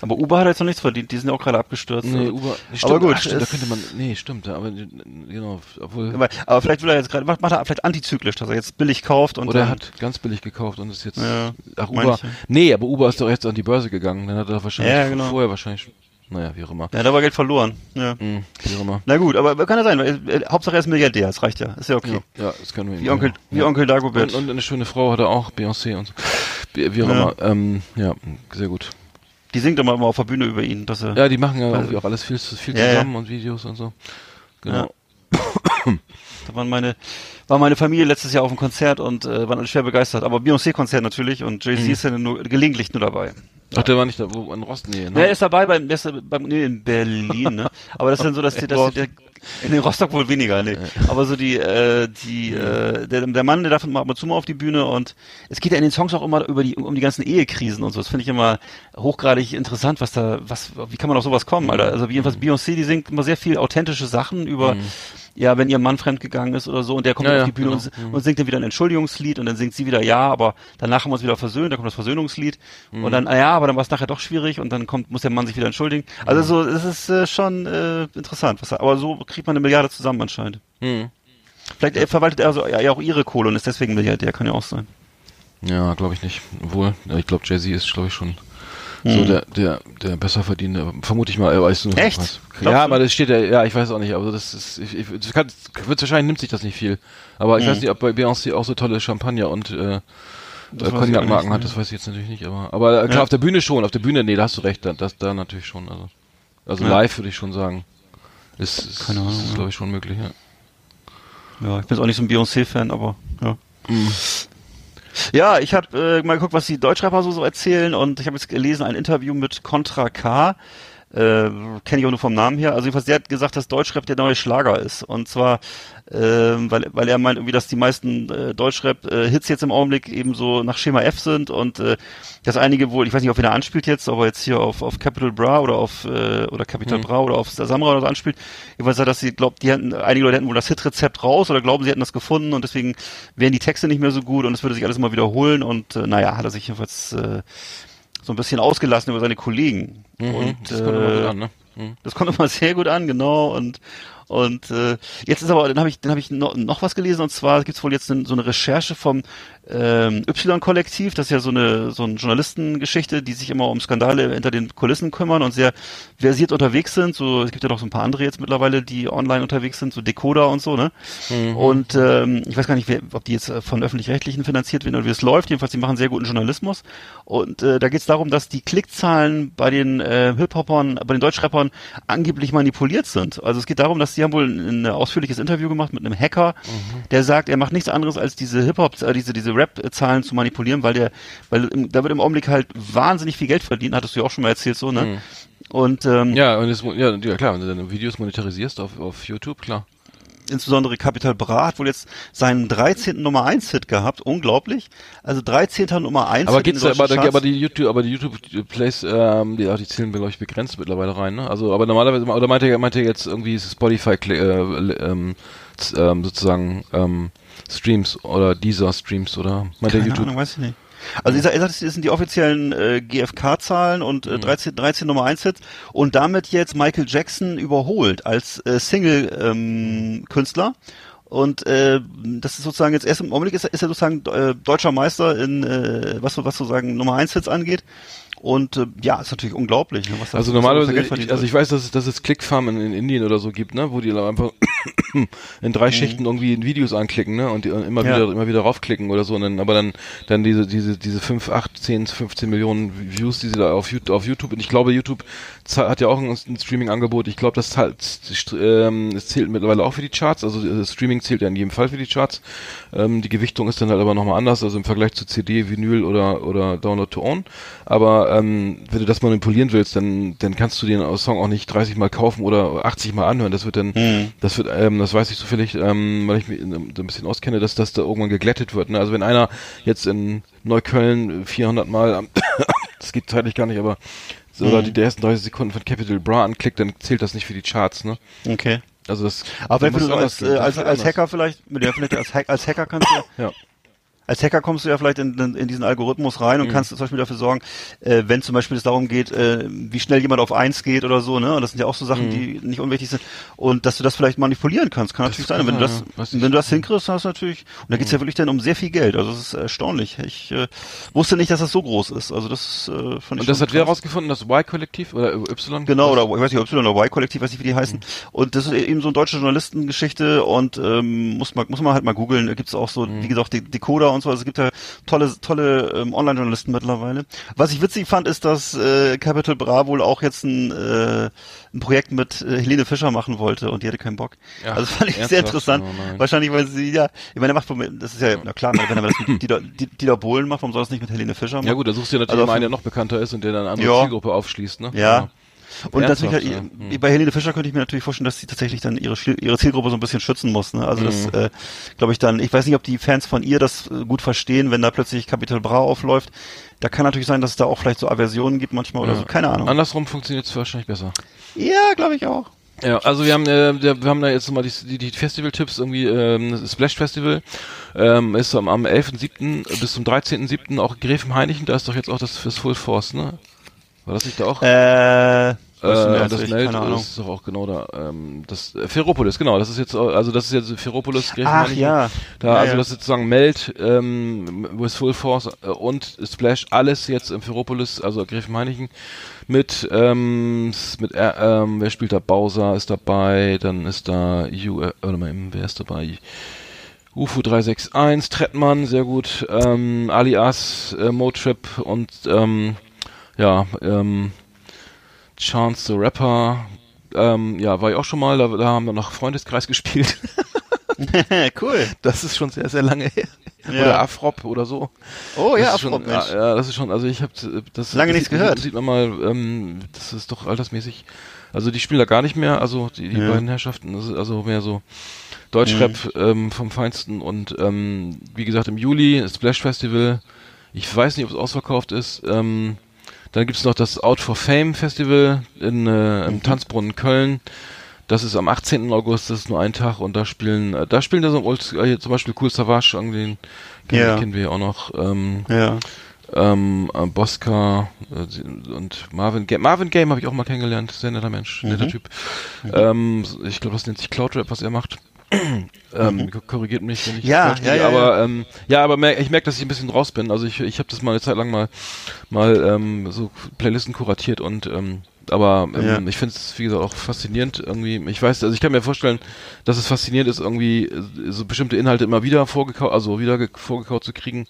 Aber Uber hat jetzt noch nichts verdient, die sind ja auch gerade abgestürzt. nee, Also- Uber, stimmt, aber gut, ach, stimmt, da könnte man, nee, stimmt, aber genau, obwohl, aber, aber vielleicht will er jetzt gerade, macht, macht er vielleicht antizyklisch, dass er jetzt billig kauft und oder er hat ganz billig gekauft und ist jetzt, Ja, ach, Uber, ja. nee, aber Uber ist doch jetzt an die Börse gegangen, dann hat er wahrscheinlich, Ja, genau. vorher wahrscheinlich, naja, wie auch immer, ja, da war Geld verloren. Ja. hm, wie auch immer. Na gut, aber kann ja sein, weil, äh, Hauptsache er ist Milliardär, das reicht ja, ist ja okay. Ja, ja, das können wir Wie Onkel, wie Onkel Dagobert. Und, und eine schöne Frau hat er auch, Beyoncé und so. Wie, wie auch Ja. immer. Ähm, ja, sehr gut. Die singt immer, immer auf der Bühne über ihn, dass er, Ja, die machen ja irgendwie auch alles viel, viel Ja, ja. zusammen und Videos und so. Genau. da waren meine, war meine Familie letztes Jahr auf dem Konzert und äh, waren alle schwer begeistert. Aber Beyoncé-Konzert natürlich und Jay-Z Mhm. ist ja nur gelegentlich nur dabei. Ach, der war nicht da, wo, in Rosten, nee, ne? er ist dabei beim, der ist beim nee, in Berlin, ne? Aber das ist dann so, dass die, dass die, der, in den Rostock wohl weniger, ne? Aber so die, äh, die, äh, der, der Mann, der darf mal ab und zu mal auf die Bühne und es geht ja in den Songs auch immer über die, um die ganzen Ehekrisen und so. Das finde ich immer hochgradig interessant, was da, was, wie kann man auf sowas kommen, Alter? Also jedenfalls Beyoncé, die singt immer sehr viel authentische Sachen über, ja, wenn ihr Mann fremdgegangen ist oder so und der kommt Ja, auf die Bühne genau. und, und singt dann wieder ein Entschuldigungslied und dann singt sie wieder ja, aber danach haben wir uns wieder versöhnt, dann kommt das Versöhnungslied und dann, ah ja, aber dann war es nachher doch schwierig und dann kommt, muss der Mann sich wieder entschuldigen. Also so, es ist äh, schon äh, interessant, was, er- aber so kriegt man eine Milliarde zusammen anscheinend. Hm. Vielleicht äh, verwaltet er so, ja, auch ihre Kohle und ist deswegen Milliardär, kann ja auch sein. Ja, glaube ich nicht. Obwohl, ich glaube, Jay-Z ist, glaube ich, schon so Mhm. der, der, der besser verdienende, vermute ich mal, er weiß nur. Echt? Was. Ja, du? aber das steht ja, ja, ich weiß auch nicht, aber das ist, ich, ich, es kann, wahrscheinlich nimmt sich das nicht viel. Aber ich Mhm. weiß nicht, ob bei Beyoncé auch so tolle Champagner und, äh, Das Cognac-Marken hat, das weiß ich jetzt natürlich nicht, aber, aber klar, Ja. auf der Bühne schon, auf der Bühne, nee, da hast du recht, da, das, da natürlich schon, also, also Ja. live würde ich schon sagen, ist, ist, Keine Ahnung, ist ja. glaube ich, schon möglich, ja. Ja, ich bin jetzt auch nicht so ein Beyoncé-Fan, aber ja. Mhm. Ja, ich habe äh, mal geguckt, was die Deutschrapper so, so erzählen und ich habe jetzt gelesen ein Interview mit Contra K. Äh, Kenne ich auch nur vom Namen her. Also jedenfalls, der hat gesagt, dass Deutschrap der neue Schlager ist. Und zwar, ähm, weil, weil er meint irgendwie, dass die meisten äh, Deutschrap-Hits jetzt im Augenblick eben so nach Schema F sind und äh, dass einige wohl, ich weiß nicht, auf wen er anspielt jetzt, aber jetzt hier auf, auf Capital Bra oder auf äh, oder Capital Mhm. Bra oder auf Samra oder so anspielt. Jedenfalls sagt, dass sie glaubt, die hätten, einige Leute hätten wohl das Hitrezept raus oder glauben, sie hätten das gefunden und deswegen wären die Texte nicht mehr so gut und es würde sich alles immer wiederholen und äh, naja, hat er sich jedenfalls äh, so ein bisschen ausgelassen über seine Kollegen. Mhm, Und das kommt immer äh, gut an, ne? Mhm. das kommt immer sehr gut an, genau. Und und äh, jetzt ist aber, dann habe ich, dann habe ich noch, noch was gelesen und zwar gibt's wohl jetzt ne, so eine Recherche vom ähm, Y-Kollektiv, das ist ja so eine so eine Journalistengeschichte, die sich immer um Skandale hinter den Kulissen kümmern und sehr versiert unterwegs sind. So es gibt ja noch so ein paar andere jetzt mittlerweile, die online unterwegs sind, so Decoder und so, ne? Und ähm, ich weiß gar nicht, wer, ob die jetzt äh, von öffentlich-rechtlichen finanziert werden oder wie es läuft. Jedenfalls, die machen sehr guten Journalismus. Und äh, da geht es darum, dass die Klickzahlen bei den äh, Hip-Hopern, bei den Deutschrappern angeblich manipuliert sind. Also es geht darum, dass die haben wohl ein, ausführliches Interview gemacht mit einem Hacker, der sagt, er macht nichts anderes als diese Hip-Hop, äh, diese diese Rap-Zahlen zu manipulieren, weil der, weil im, da wird im Augenblick halt wahnsinnig viel Geld verdient. Hattest du ja auch schon mal erzählt, so ne? Und ähm, Ja, und das, ja, ja, klar, wenn du deine Videos monetarisierst auf, auf YouTube, klar. Insbesondere Capital Bra hat wohl jetzt seinen 13. Nummer 1 Hit gehabt, unglaublich. Also 13. Nummer 1 Aber Hit in geht's da, aber, Charts. aber die YouTube, aber die YouTube Plays, ähm, die, die zählen glaube ich begrenzt mittlerweile rein, ne? Also, aber normalerweise, oder meint ihr, meint ihr jetzt irgendwie Spotify, äh, ähm, ähm, sozusagen, ähm, Streams oder dieser Streams oder meint Keine YouTube? Ahnung, weiß ich nicht. Also er sagt, er sagt, das sind die offiziellen äh, GFK-Zahlen und äh, 13, 13 Nummer 1 Hits und damit jetzt Michael Jackson überholt als äh, Single-Künstler. und äh, das ist sozusagen jetzt erst im Augenblick ist, er- ist er sozusagen äh, deutscher Meister in äh, was was sozusagen Nummer 1 Hits angeht. Und äh, ja, ist natürlich unglaublich, ne, was da Also normalerweise, ich, also ich weiß, dass es, dass es Clickfarmen in, in Indien oder so gibt, ne, wo die einfach in drei Schichten irgendwie in Videos anklicken, ne, und immer Mhm. Ja. wieder, immer wieder raufklicken oder so, und dann, aber dann, dann diese, diese, diese 5, 8, 10, 15 Millionen Views, die sie da auf YouTube, auf YouTube, und ich glaube, YouTube hat ja auch ein, ein Streaming-Angebot, ich glaube, das ähm, es zählt mittlerweile auch für die Charts, also das Streaming zählt ja in jedem Fall für die Charts, ähm, die Gewichtung ist dann halt aber nochmal anders, also im Vergleich zu CD, Vinyl oder, oder Download to Own, aber, ähm, wenn du das manipulieren willst, dann, dann kannst du den Song auch nicht 30 Mal kaufen oder 80 Mal anhören. Das wird dann, Mhm. das wird, ähm, das weiß ich zufällig, ähm, weil ich mich in- so ein bisschen auskenne, dass das da irgendwann geglättet wird. Ne? Also wenn einer jetzt in Neukölln 400 Mal, am- das geht zeitlich gar nicht, aber oder die, die ersten 30 Sekunden von Capital Bra anklickt, dann zählt das nicht für die Charts, ne? Okay. Also das. Aber wenn du als, äh, als, als. Hacker vielleicht, mit der vielleicht als, Hack, als Hacker kannst du Ja. Als Hacker kommst du ja vielleicht in, in, diesen Algorithmus rein und Mhm. kannst zum Beispiel dafür sorgen, äh, wenn zum Beispiel es darum geht, äh, wie schnell jemand auf eins geht oder so, ne? Und das sind ja auch so Sachen, Mhm. die nicht unwichtig sind. Und dass du das vielleicht manipulieren kannst, kann natürlich sein. Wenn du das, ja. Wenn du das hinkriegst, hast du natürlich, und da geht's ja wirklich dann um sehr viel Geld. Also das ist erstaunlich. Ich äh, wusste nicht, dass das so groß ist. Also das äh, fand ich Und das hat wer rausgefunden? Das Y-Kollektiv oder Y? Genau, Das- oder ich weiß nicht, Y oder Y-Kollektiv, weiß nicht, wie die heißen. Und das ist eben so eine deutsche Journalistengeschichte und ähm, muss man muss man halt mal googeln. Da gibt's auch so, wie gesagt, die Decoder und so. Also es gibt ja tolle tolle ähm, Online-Journalisten mittlerweile. Was ich witzig fand, ist, dass äh, Capital Bra wohl auch jetzt ein, äh, ein Projekt mit äh, Helene Fischer machen wollte und die hatte keinen Bock. Ja, also fand ich sehr interessant. Oh. Wahrscheinlich, weil sie ja, ich meine, er macht, das ist ja, na klar, wenn er das mit Dieter, Dieter Bohlen macht, warum soll das nicht mit Helene Fischer machen? Ja gut, da suchst du ja natürlich Also einen, der noch bekannter ist und der dann eine andere Ja. Zielgruppe aufschließt, ne? Ja. Und natürlich, ja. halt, Hm. bei Helene Fischer könnte ich mir natürlich vorstellen, dass sie tatsächlich dann ihre, ihre Zielgruppe so ein bisschen schützen muss. Ne? Also das, Mhm. äh, glaube ich dann, ich weiß nicht, ob die Fans von ihr das äh, gut verstehen, wenn da plötzlich Capital Bra aufläuft. Da kann natürlich sein, dass es da auch vielleicht so Aversionen gibt manchmal oder Ja. so, keine Ahnung. Andersrum funktioniert es wahrscheinlich besser. ja, glaube ich auch. Ja, also wir haben, äh, wir haben da jetzt nochmal die, die, die Festival-Tipps irgendwie, ähm, das Splash Festival ähm, ist am, am 11.7. bis zum 13.7. auch Gräfenhainichen, da ist doch jetzt auch das fürs Full Force, ne? War das nicht da auch? Äh, Äh, das keine Ahnung. ist doch auch genau da. Ähm, das äh, Ferropolis, genau. Das ist jetzt, also das ist jetzt Ferropolis. Ach ja. Da, Ja, also ja. das ist sozusagen Meld, ähm, with Full Force äh, und Splash, alles jetzt im Ferropolis, also Gräfenhainichen mit, ähm, mit, äh, ähm, wer spielt da? Bowser ist dabei, dann ist da, U, äh, warte mal, wer ist dabei? UFO 361, Trettmann, sehr gut, ähm, Alias, äh, Motrip und, ähm, ja, ähm, Chance the Rapper, ähm, ja, war ich auch schon mal, da, da haben wir noch Freundeskreis gespielt. cool. Das ist schon sehr, sehr lange her. Ja. Oder Afrop oder so. Oh ja, schon, Afrop, Mensch. ja, ja, das ist schon, also ich habe das Lange das nichts sieht, gehört. Sieht man mal, ähm, das ist doch altersmäßig. Also die spielen da gar nicht mehr, also die, die Ja. beiden Herrschaften, das ist also mehr so Deutschrap ähm, vom Feinsten und ähm, wie gesagt im Juli Splash Festival. Ich weiß nicht, ob es ausverkauft ist. Ähm, dann gibt's noch das Out for Fame Festival in, äh, im Tanzbrunnen Köln. Das ist am 18. August, das ist nur ein Tag und da spielen, äh, da spielen da so äh, zum Beispiel Cool Savage, den kennen, Ja. kennen wir ja auch noch. Ähm, Ja. ähm, äh, Bosca äh, und Marvin Game. Marvin Game habe ich auch mal kennengelernt, sehr netter Mensch, netter Mhm. Typ. Ähm, ich glaube, das nennt sich Cloud Rap, was er macht. ähm, ko- korrigiert mich, wenn ich Mhm. Ja, falsch ja, ja, aber ähm, ja, aber mer ich merke, dass ich ein bisschen raus bin. Also ich, ich habe das mal eine Zeit lang mal mal ähm, so Playlisten kuratiert und ähm, aber ähm, Ja. ich finde es wie gesagt auch faszinierend irgendwie. Ich weiß, also ich kann mir vorstellen, dass es faszinierend ist irgendwie äh, so bestimmte Inhalte immer wieder vorgekaut, also wieder ge- vorgekaut zu kriegen.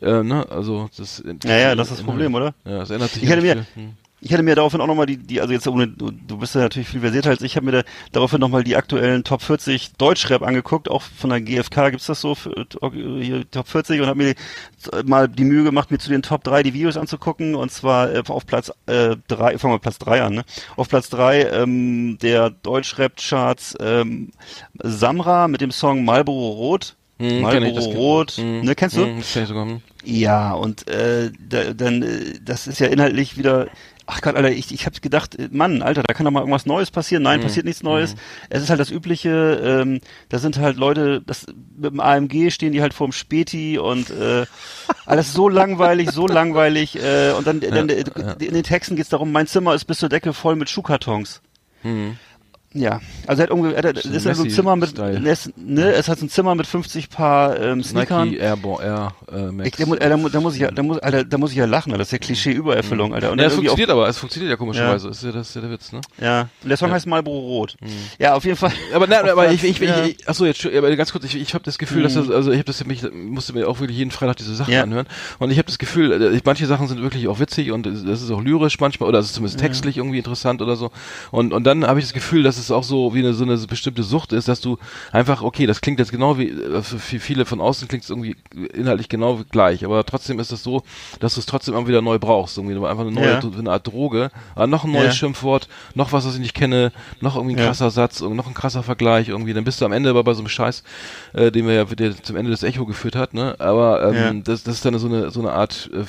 Äh, ne? Also das Ja, ja, das ist das Problem, oder? Ja, es ändert sich Ich ja hätte mir- viel. Ich hätte mir daraufhin auch nochmal die, die, also jetzt ohne, du, du bist ja natürlich viel versierter als ich, habe mir da, daraufhin nochmal die aktuellen Top 40 Deutschrap angeguckt, auch von der GfK gibt's das so, für, äh, hier Top 40 und habe mir mal die Mühe gemacht, mir zu den Top 3 die Videos anzugucken und zwar äh, auf Platz äh, 3, fangen wir Platz 3 an, ne? Auf Platz 3 ähm, der Deutschrap-Charts ähm, Samra mit dem Song Marlboro Rot. Hm, Marlboro Rot, hm, ne, kennst du? hm, kenn ich sogar. Ja, und äh, da, dann, äh, das ist ja inhaltlich wieder. Ach Gott, Alter, ich, ich habe gedacht, äh, Mann, Alter, da kann doch mal irgendwas Neues passieren. Nein, passiert nichts Neues. Es ist halt das Übliche. Ähm, da sind halt Leute, das mit dem AMG stehen die halt vorm Späti und äh, alles so langweilig, so langweilig. Äh, und dann, dann äh, in den Texten geht's darum, mein Zimmer ist bis zur Decke voll mit Schuhkartons. Hm. Ja, also er hat er hat, ist so ein Zimmer mit, es- ne, es hat so ein Zimmer mit 50 Paar ähm, Sneakern. Nike Airborne Air äh, Max. Ich, äh, da, da muss ich ja, da muss, Alter, da muss ich ja lachen, Alter. das ist ja Klischee-Übererfüllung, Alter. Und ja, es funktioniert aber, es funktioniert ja komischerweise. Ja. Ist ja das ist ja der Witz, ne? Ja, und der Song heißt Marlboro Rot. Ja, auf jeden Fall. Aber nein, aber ich, ich, ja. ich, ich achso, jetzt aber ganz kurz, ich, ich habe das Gefühl, dass das, also ich habe das mich musste mir auch wirklich jeden Freitag diese Sachen Ja. anhören und ich habe das Gefühl, äh, manche Sachen sind wirklich auch witzig und es das ist auch lyrisch manchmal oder es ist zumindest textlich irgendwie interessant oder so und und dann habe ich das Gefühl, dass es auch so wie eine so eine bestimmte Sucht ist, dass du einfach okay, das klingt jetzt genau wie äh, für viele von außen klingt es irgendwie inhaltlich genau gleich, aber trotzdem ist es so, dass du es trotzdem immer wieder neu brauchst, irgendwie einfach eine neue Ja. eine Art Droge, aber noch ein neues Ja. Schimpfwort, noch was, was ich nicht kenne, noch irgendwie ein Ja. krasser Satz und noch ein krasser Vergleich irgendwie, dann bist du am Ende aber bei so einem Scheiß, äh, den wir ja der zum Ende des Echo geführt hat, ne? Aber ähm, Ja. das, das ist dann so eine so eine Art äh,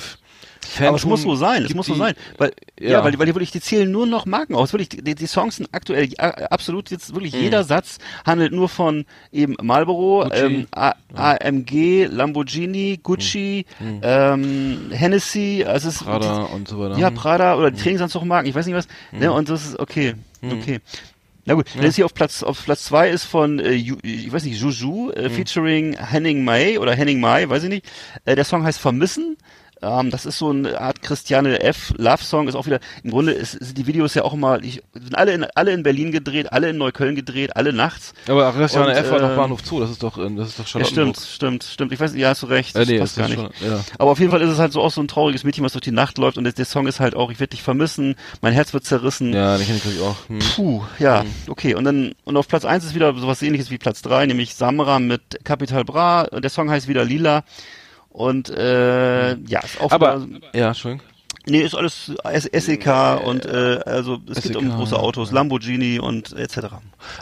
Phantom Aber es muss so sein, es muss so die- sein. Weil, ja, ja. weil, die- weil die wirklich, die zählen nur noch Marken aus. Wirklich, die, die Songs sind aktuell ja, absolut jetzt wirklich Mhm. jeder Satz handelt nur von eben Marlboro, Gucci. ähm, A AMG, Lamborghini, Gucci, ähm, Hennessy, also es ist Mhm. Prada und so weiter. ja. Prada oder die Trainingsanzugmarken, ich weiß nicht was. Ne, und das ist okay. Hm. Okay. Na gut, dann ist hier auf Platz auf Platz zwei ist von äh, ich weiß nicht Juju äh, featuring Henning Mai oder Henning Mai, weiß ich nicht. Äh, der Song heißt Vermissen. Ähm, das ist so eine Art Christiane F. Love Song, ist auch wieder, im Grunde ist, sind die Videos ja auch immer, ich, sind alle in, alle in Berlin gedreht, alle in Neukölln gedreht, alle nachts. Aber Christiane Und, F war äh, doch Bahnhof Zoo, das ist doch, äh, das ist doch Ja, Charlottenburg. stimmt, stimmt, stimmt. Ich weiß, ja, hast du recht. Äh, nee, passt das gar ist nicht. schon, ja. Aber auf jeden Fall ist es halt so auch so ein trauriges Mädchen, was durch die Nacht läuft und der, der Song ist halt auch, ich werde dich vermissen, mein Herz wird zerrissen. Ja, den kenne ich auch. Hm. Puh, ja, okay. Und dann, und auf Platz eins ist wieder sowas ähnliches wie Platz drei, nämlich Samra mit Capital Bra. Der Song heißt wieder Lila. Und äh, ja, ist auch Aber, ja, Entschuldigung. Nee, ist alles SEK und äh, also es geht um SEK, große Autos, Lamborghini und etc.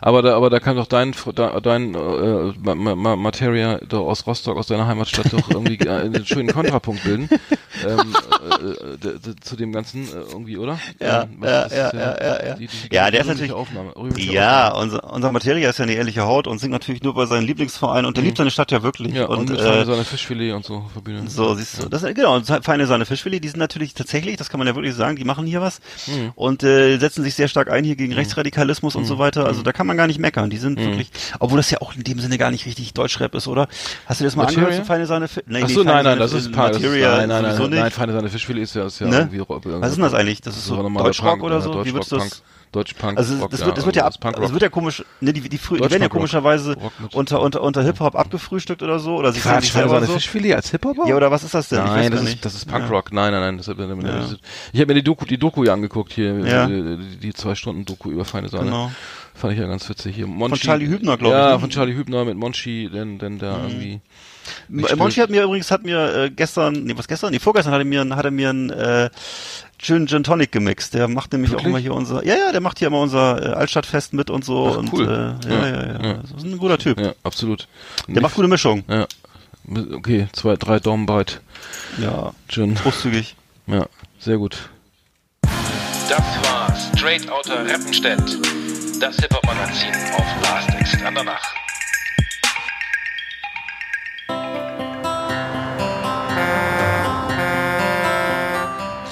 Aber da, aber da kann doch dein, da- dein äh, Ma- Ma- Ma- Materia aus Rostock, aus deiner Heimatstadt doch irgendwie äh, einen schönen Kontrapunkt bilden ähm, äh, d- zu dem Ganzen äh, irgendwie, oder? Ja, Ähm, ja, ist, ja, äh, ja, ja, ja. Die, die, Ja, der ist natürlich- Aufnahme, Ja, Aufnahme. unser, unser Materia ist ja eine ehrliche Haut und singt natürlich nur bei seinem Lieblingsverein und der liebt seine Stadt ja wirklich. Mhm. Ja, und, und mit äh, seine Fischfilet und so verbinden. So, siehst du, das genau, und feine Sahne Fischfilet, die sind natürlich tatsächlich, das kann man ja wirklich sagen, die machen hier was Mhm. und äh, setzen sich sehr stark ein hier gegen Rechtsradikalismus und so weiter. Also da kann man gar nicht meckern. Die Mhm. sind wirklich, obwohl das ja auch in dem Sinne gar nicht richtig Deutschrap ist, oder? Hast du das mal Materia? angehört, so feine Sahne Fischfilet? Nee, nee, so, feine nein, nein, Sahne das ist Punk. Das ist, Materia nein, nein, nein, nein, feine seine Fischfilet ist ja, ist ja Ne? irgendwie. Was ist denn das eigentlich? Das ist so Deutschrock oder so? Wie würdest du das? Punk, Deutschpunk. Also Rock, das ja, wird, das wird ja ab, das wird ja komisch, ne, die, die, die werden ja komischerweise Rock unter, unter, unter Hip-Hop abgefrühstückt oder so, oder sie sagen sich selber so. Fischfilet als Hip-Hopper? Ja, oder was ist das denn? ich weiß Nein, gar das nicht. ist, das ist Punkrock. Nein, nein, nein. Das, hat- das ist, ich habe mir die Doku, die Doku ja angeguckt hier, Ja. die, die, zwei Stunden Doku über feine Sahne. Genau. Fand ich ja ganz witzig hier. Monchi, Charlie Hübner, glaub ich, Ja, ne? von Charlie Hübner mit Monchi, denn, denn da irgendwie. Nicht M- Monchi still- hat mir übrigens hat mir äh, gestern, nee, was gestern? Nee, vorgestern hat er mir hat er mir ein äh, Gin, Gin Tonic gemixt. Der macht nämlich auch Wirklich? immer hier unser Ja, ja, der macht hier immer unser äh, Altstadtfest mit und so Ach, und cool. äh, ja, Ja, ja, ja, ja. Das ist ein guter Typ. Ja, absolut. Der macht gute Mischung. Ja. Okay, zwei, drei Daumen breit. Ja, Gin. großzügig. Ja, sehr gut. Das war Straight Outta Rappenstedt, das Hip-Hop-Magazin auf Last Exit Andernach.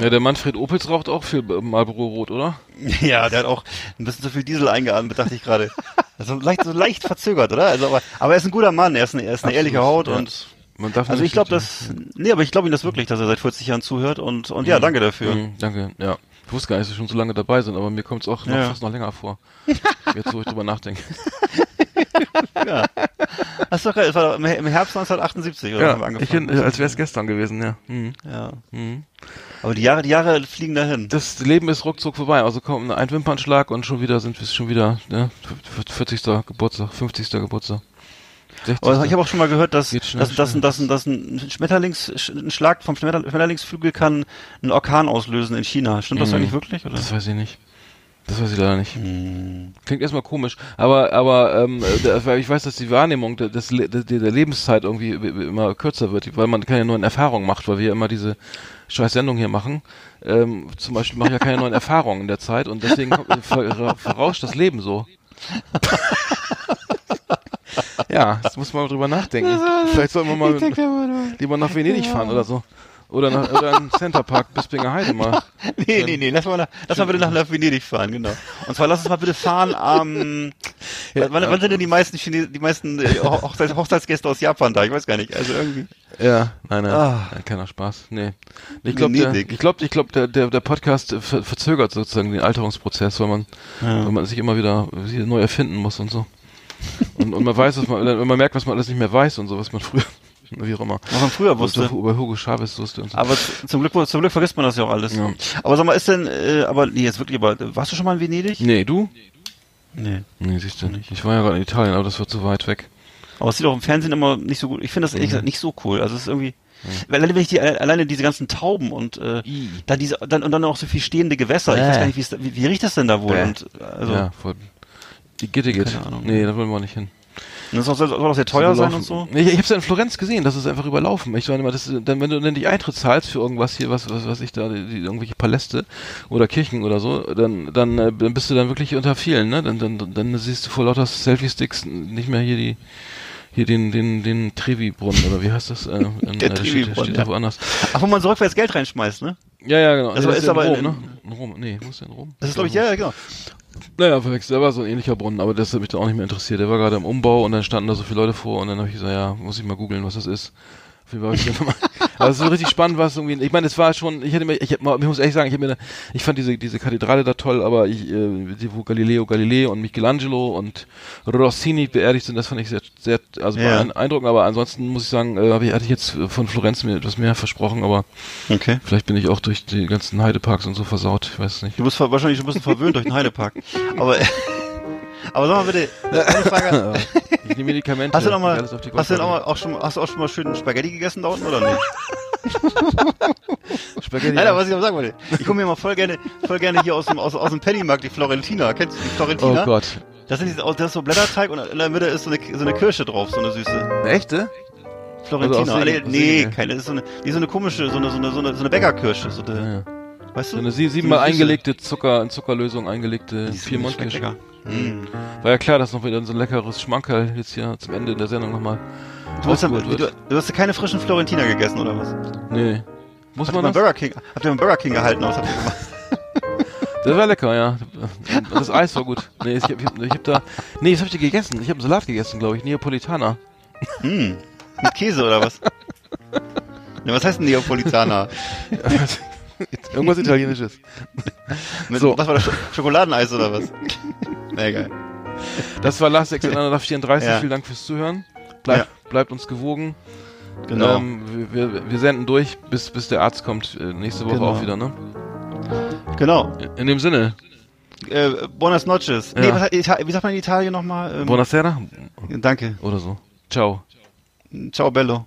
Ja, der Manfred Opitz raucht auch viel Marlboro Rot, oder? Ja, der hat auch ein bisschen zu viel Diesel eingeatmet, dachte ich gerade. Also leicht, so leicht verzögert, oder? Also, aber, aber er ist ein guter Mann, er ist eine, er ist eine ehrliche Haut ja. und Man darf also nicht- ich glaube, das nee, aber ich glaube ihm das wirklich, dass er seit 40 Jahren zuhört und und ja, danke dafür. Mhm, danke, ja. Ich wusste gar nicht, dass wir schon so lange dabei sind, aber mir kommt es auch noch, Ja. fast noch länger vor. Jetzt, wo ich drüber nachdenke. Das ist doch geil, es war im Herbst 1978 oder haben wir ich, angefangen. als wäre es gestern gewesen, ja. Mhm. ja. Mhm. Aber die Jahre, die Jahre fliegen dahin. Das Leben ist ruckzuck vorbei. Also kommt ein Wimpernschlag und schon wieder sind wir schon wieder, ne, 40. Geburtstag, 50. Geburtstag. 60. Aber ich habe auch schon mal gehört, dass schnell, dass, dass, schnell. dass, dass ein Schmetterlings ein Schlag vom Schmetter- Schmetterlingsflügel kann einen Orkan auslösen in China. Stimmt das Mhm. eigentlich wirklich? Oder? Das weiß ich nicht. Das weiß ich leider nicht. Hm. Klingt erstmal komisch, aber aber ähm, ich weiß, dass die Wahrnehmung der, des, der, der Lebenszeit irgendwie immer kürzer wird, weil man keine neuen Erfahrungen macht, weil wir immer diese scheiß Sendung hier machen. Ähm, zum Beispiel mache ich ja keine neuen Erfahrungen in der Zeit und deswegen verrauscht das Leben so. ja, das muss man drüber nachdenken. Vielleicht sollten wir mal lieber nach Venedig fahren oder so. Oder, nach, oder in Center Park bis Heide mal. Nee, nee, nee, lass mal, nach, lass mal bitte nach, nach Venedig fahren, genau. Und zwar lass uns mal bitte fahren am, wann, wann sind denn die meisten Chines, die meisten äh, Hochzeits, Hochzeitsgäste aus Japan da? Ich weiß gar nicht, also irgendwie. Ja, nein, nein, Ah. nein keiner Spaß. Nee. Ich glaube, ich glaube, ich glaube, der, der, der Podcast ver verzögert sozusagen den Alterungsprozess, weil man, weil man sich immer wieder wieder neu erfinden muss und so. Und, und man weiß, was man, wenn man merkt, was man alles nicht mehr weiß und so, was man früher, wie auch immer. Was man früher Was du wusste. über Hugo Chavez wusste und so. Aber zum Glück, zum Glück vergisst man das ja auch alles. Ja. Aber sag mal, ist denn, äh, aber nee, jetzt wirklich, aber warst du schon mal in Venedig? Nee, du? Nee. Nee, siehst du nicht. Ich war ja gerade in Italien, aber das war zu weit weg. Aber es sieht auch im Fernsehen immer nicht so gut. Ich finde das ehrlich gesagt nicht so cool. Also es ist irgendwie, weil alleine wenn ich die, alleine diese ganzen Tauben und äh, da diese, dann und dann auch so viel stehende Gewässer. Ich weiß gar nicht, wie, wie, wie riecht das denn da wohl? Und also ja, voll. Die Gitte geht. Keine Ahnung. Nee, da wollen wir nicht hin. Das soll, soll auch sehr teuer sein und so. Ich, ich hab's ja in Florenz gesehen, das ist einfach überlaufen. Ich meine das ist, dann, wenn du dann die Eintritt zahlst für irgendwas hier, was, was, was ich da, die, irgendwelche Paläste oder Kirchen oder so, dann, dann, äh, dann bist du dann wirklich unter vielen, ne? Dann, dann, dann siehst du vor lauter Selfie-Sticks nicht mehr hier die, hier den, den, den Trevi-Brunnen oder wie heißt das? Äh, in, Der äh, Trevi-Brunnen, ja. woanders. Ach, wo man so rückwärts Geld reinschmeißt, ne? Ja, ja, genau. Also das ist in aber Rom, in- ne? In Rom, nee, wo ist der in Rom? Das ist, glaube ich, ja, ja, genau. Naja, verwechselt. Da war so ein ähnlicher Brunnen, aber das hat mich dann auch nicht mehr interessiert. Der war gerade im Umbau und dann standen da so viele Leute vor und dann habe ich gesagt, ja, muss ich mal googeln, was das ist. Aber es so richtig spannend, was irgendwie. Ich meine, es war schon. Ich hätte mir, ich, hätte ich muss ehrlich sagen, ich, hab mir, ich fand diese diese Kathedrale da toll, aber ich, äh, wo Galileo Galilei und Michelangelo und Rossini beerdigt sind, das fand ich sehr, sehr, also Ja. beeindruckend. Aber ansonsten muss ich sagen, äh, ich, hatte ich jetzt von Florenz mir etwas mehr versprochen, aber Okay. vielleicht bin ich auch durch die ganzen Heideparks und so versaut. Ich weiß es nicht. Du bist wahrscheinlich ein bisschen verwöhnt durch den Heidepark. Aber, aber sag mal bitte, eine Frage. Ich nehme Medikamente. Hast du noch mal, hast du denn auch, mal auch schon, hast du auch schon mal schön Spaghetti gegessen da unten oder nicht? Spaghetti? Aber was ich noch sagen wollte, ich komme mir mal voll gerne, voll gerne hier aus dem, aus, aus dem Pennymarkt, die Florentina. Kennst du die Oh Florentina? Gott. Das, sind diese, das ist so Blätterteig und in der Mitte ist so eine, so eine Kirsche drauf, so eine süße. Eine echte? Florentina. Also nee, Segen- aus nee, Segen. keine, das ist so eine, die so eine komische, so eine, so eine, so eine, so eine Bäckerkirsche, so eine, Ja, weißt du? So eine sie- siebenmal eingelegte Zucker, in Zuckerlösung eingelegte Die Mm. War ja klar, dass noch wieder so ein leckeres Schmankerl jetzt hier zum Ende der Sendung nochmal Du, hast, du, du hast ja keine frischen Florentiner gegessen, oder was? Nee. Muss Habt ihr man das? Burger King, habt ihr beim Burger King gehalten, was habt ihr gemacht? Das war lecker, ja. Das Eis war gut. Nee, ich hab, ich hab, hab da... Nee, das hab ich dir gegessen. Ich habe einen Salat gegessen, glaube ich. Neapolitaner. Hm. Mit Käse oder was? Ja, was heißt denn Neapolitaner? Irgendwas Italienisches. Mit, So. Was war das? Sch Schokoladeneis oder was? Na egal. Das war Last Exit 34. Ja. Vielen Dank fürs Zuhören. Bleibt, Ja. bleibt uns gewogen. Genau. Ähm, wir, wir, wir senden durch, bis, bis der Arzt kommt. Äh, nächste Woche Genau. auch wieder, ne? Genau. In dem Sinne. Äh, buenas noches. Ja. Nee, wie sagt man in Italien nochmal? Ähm, Buonasera. Danke. Oder so. Ciao. Ciao, bello.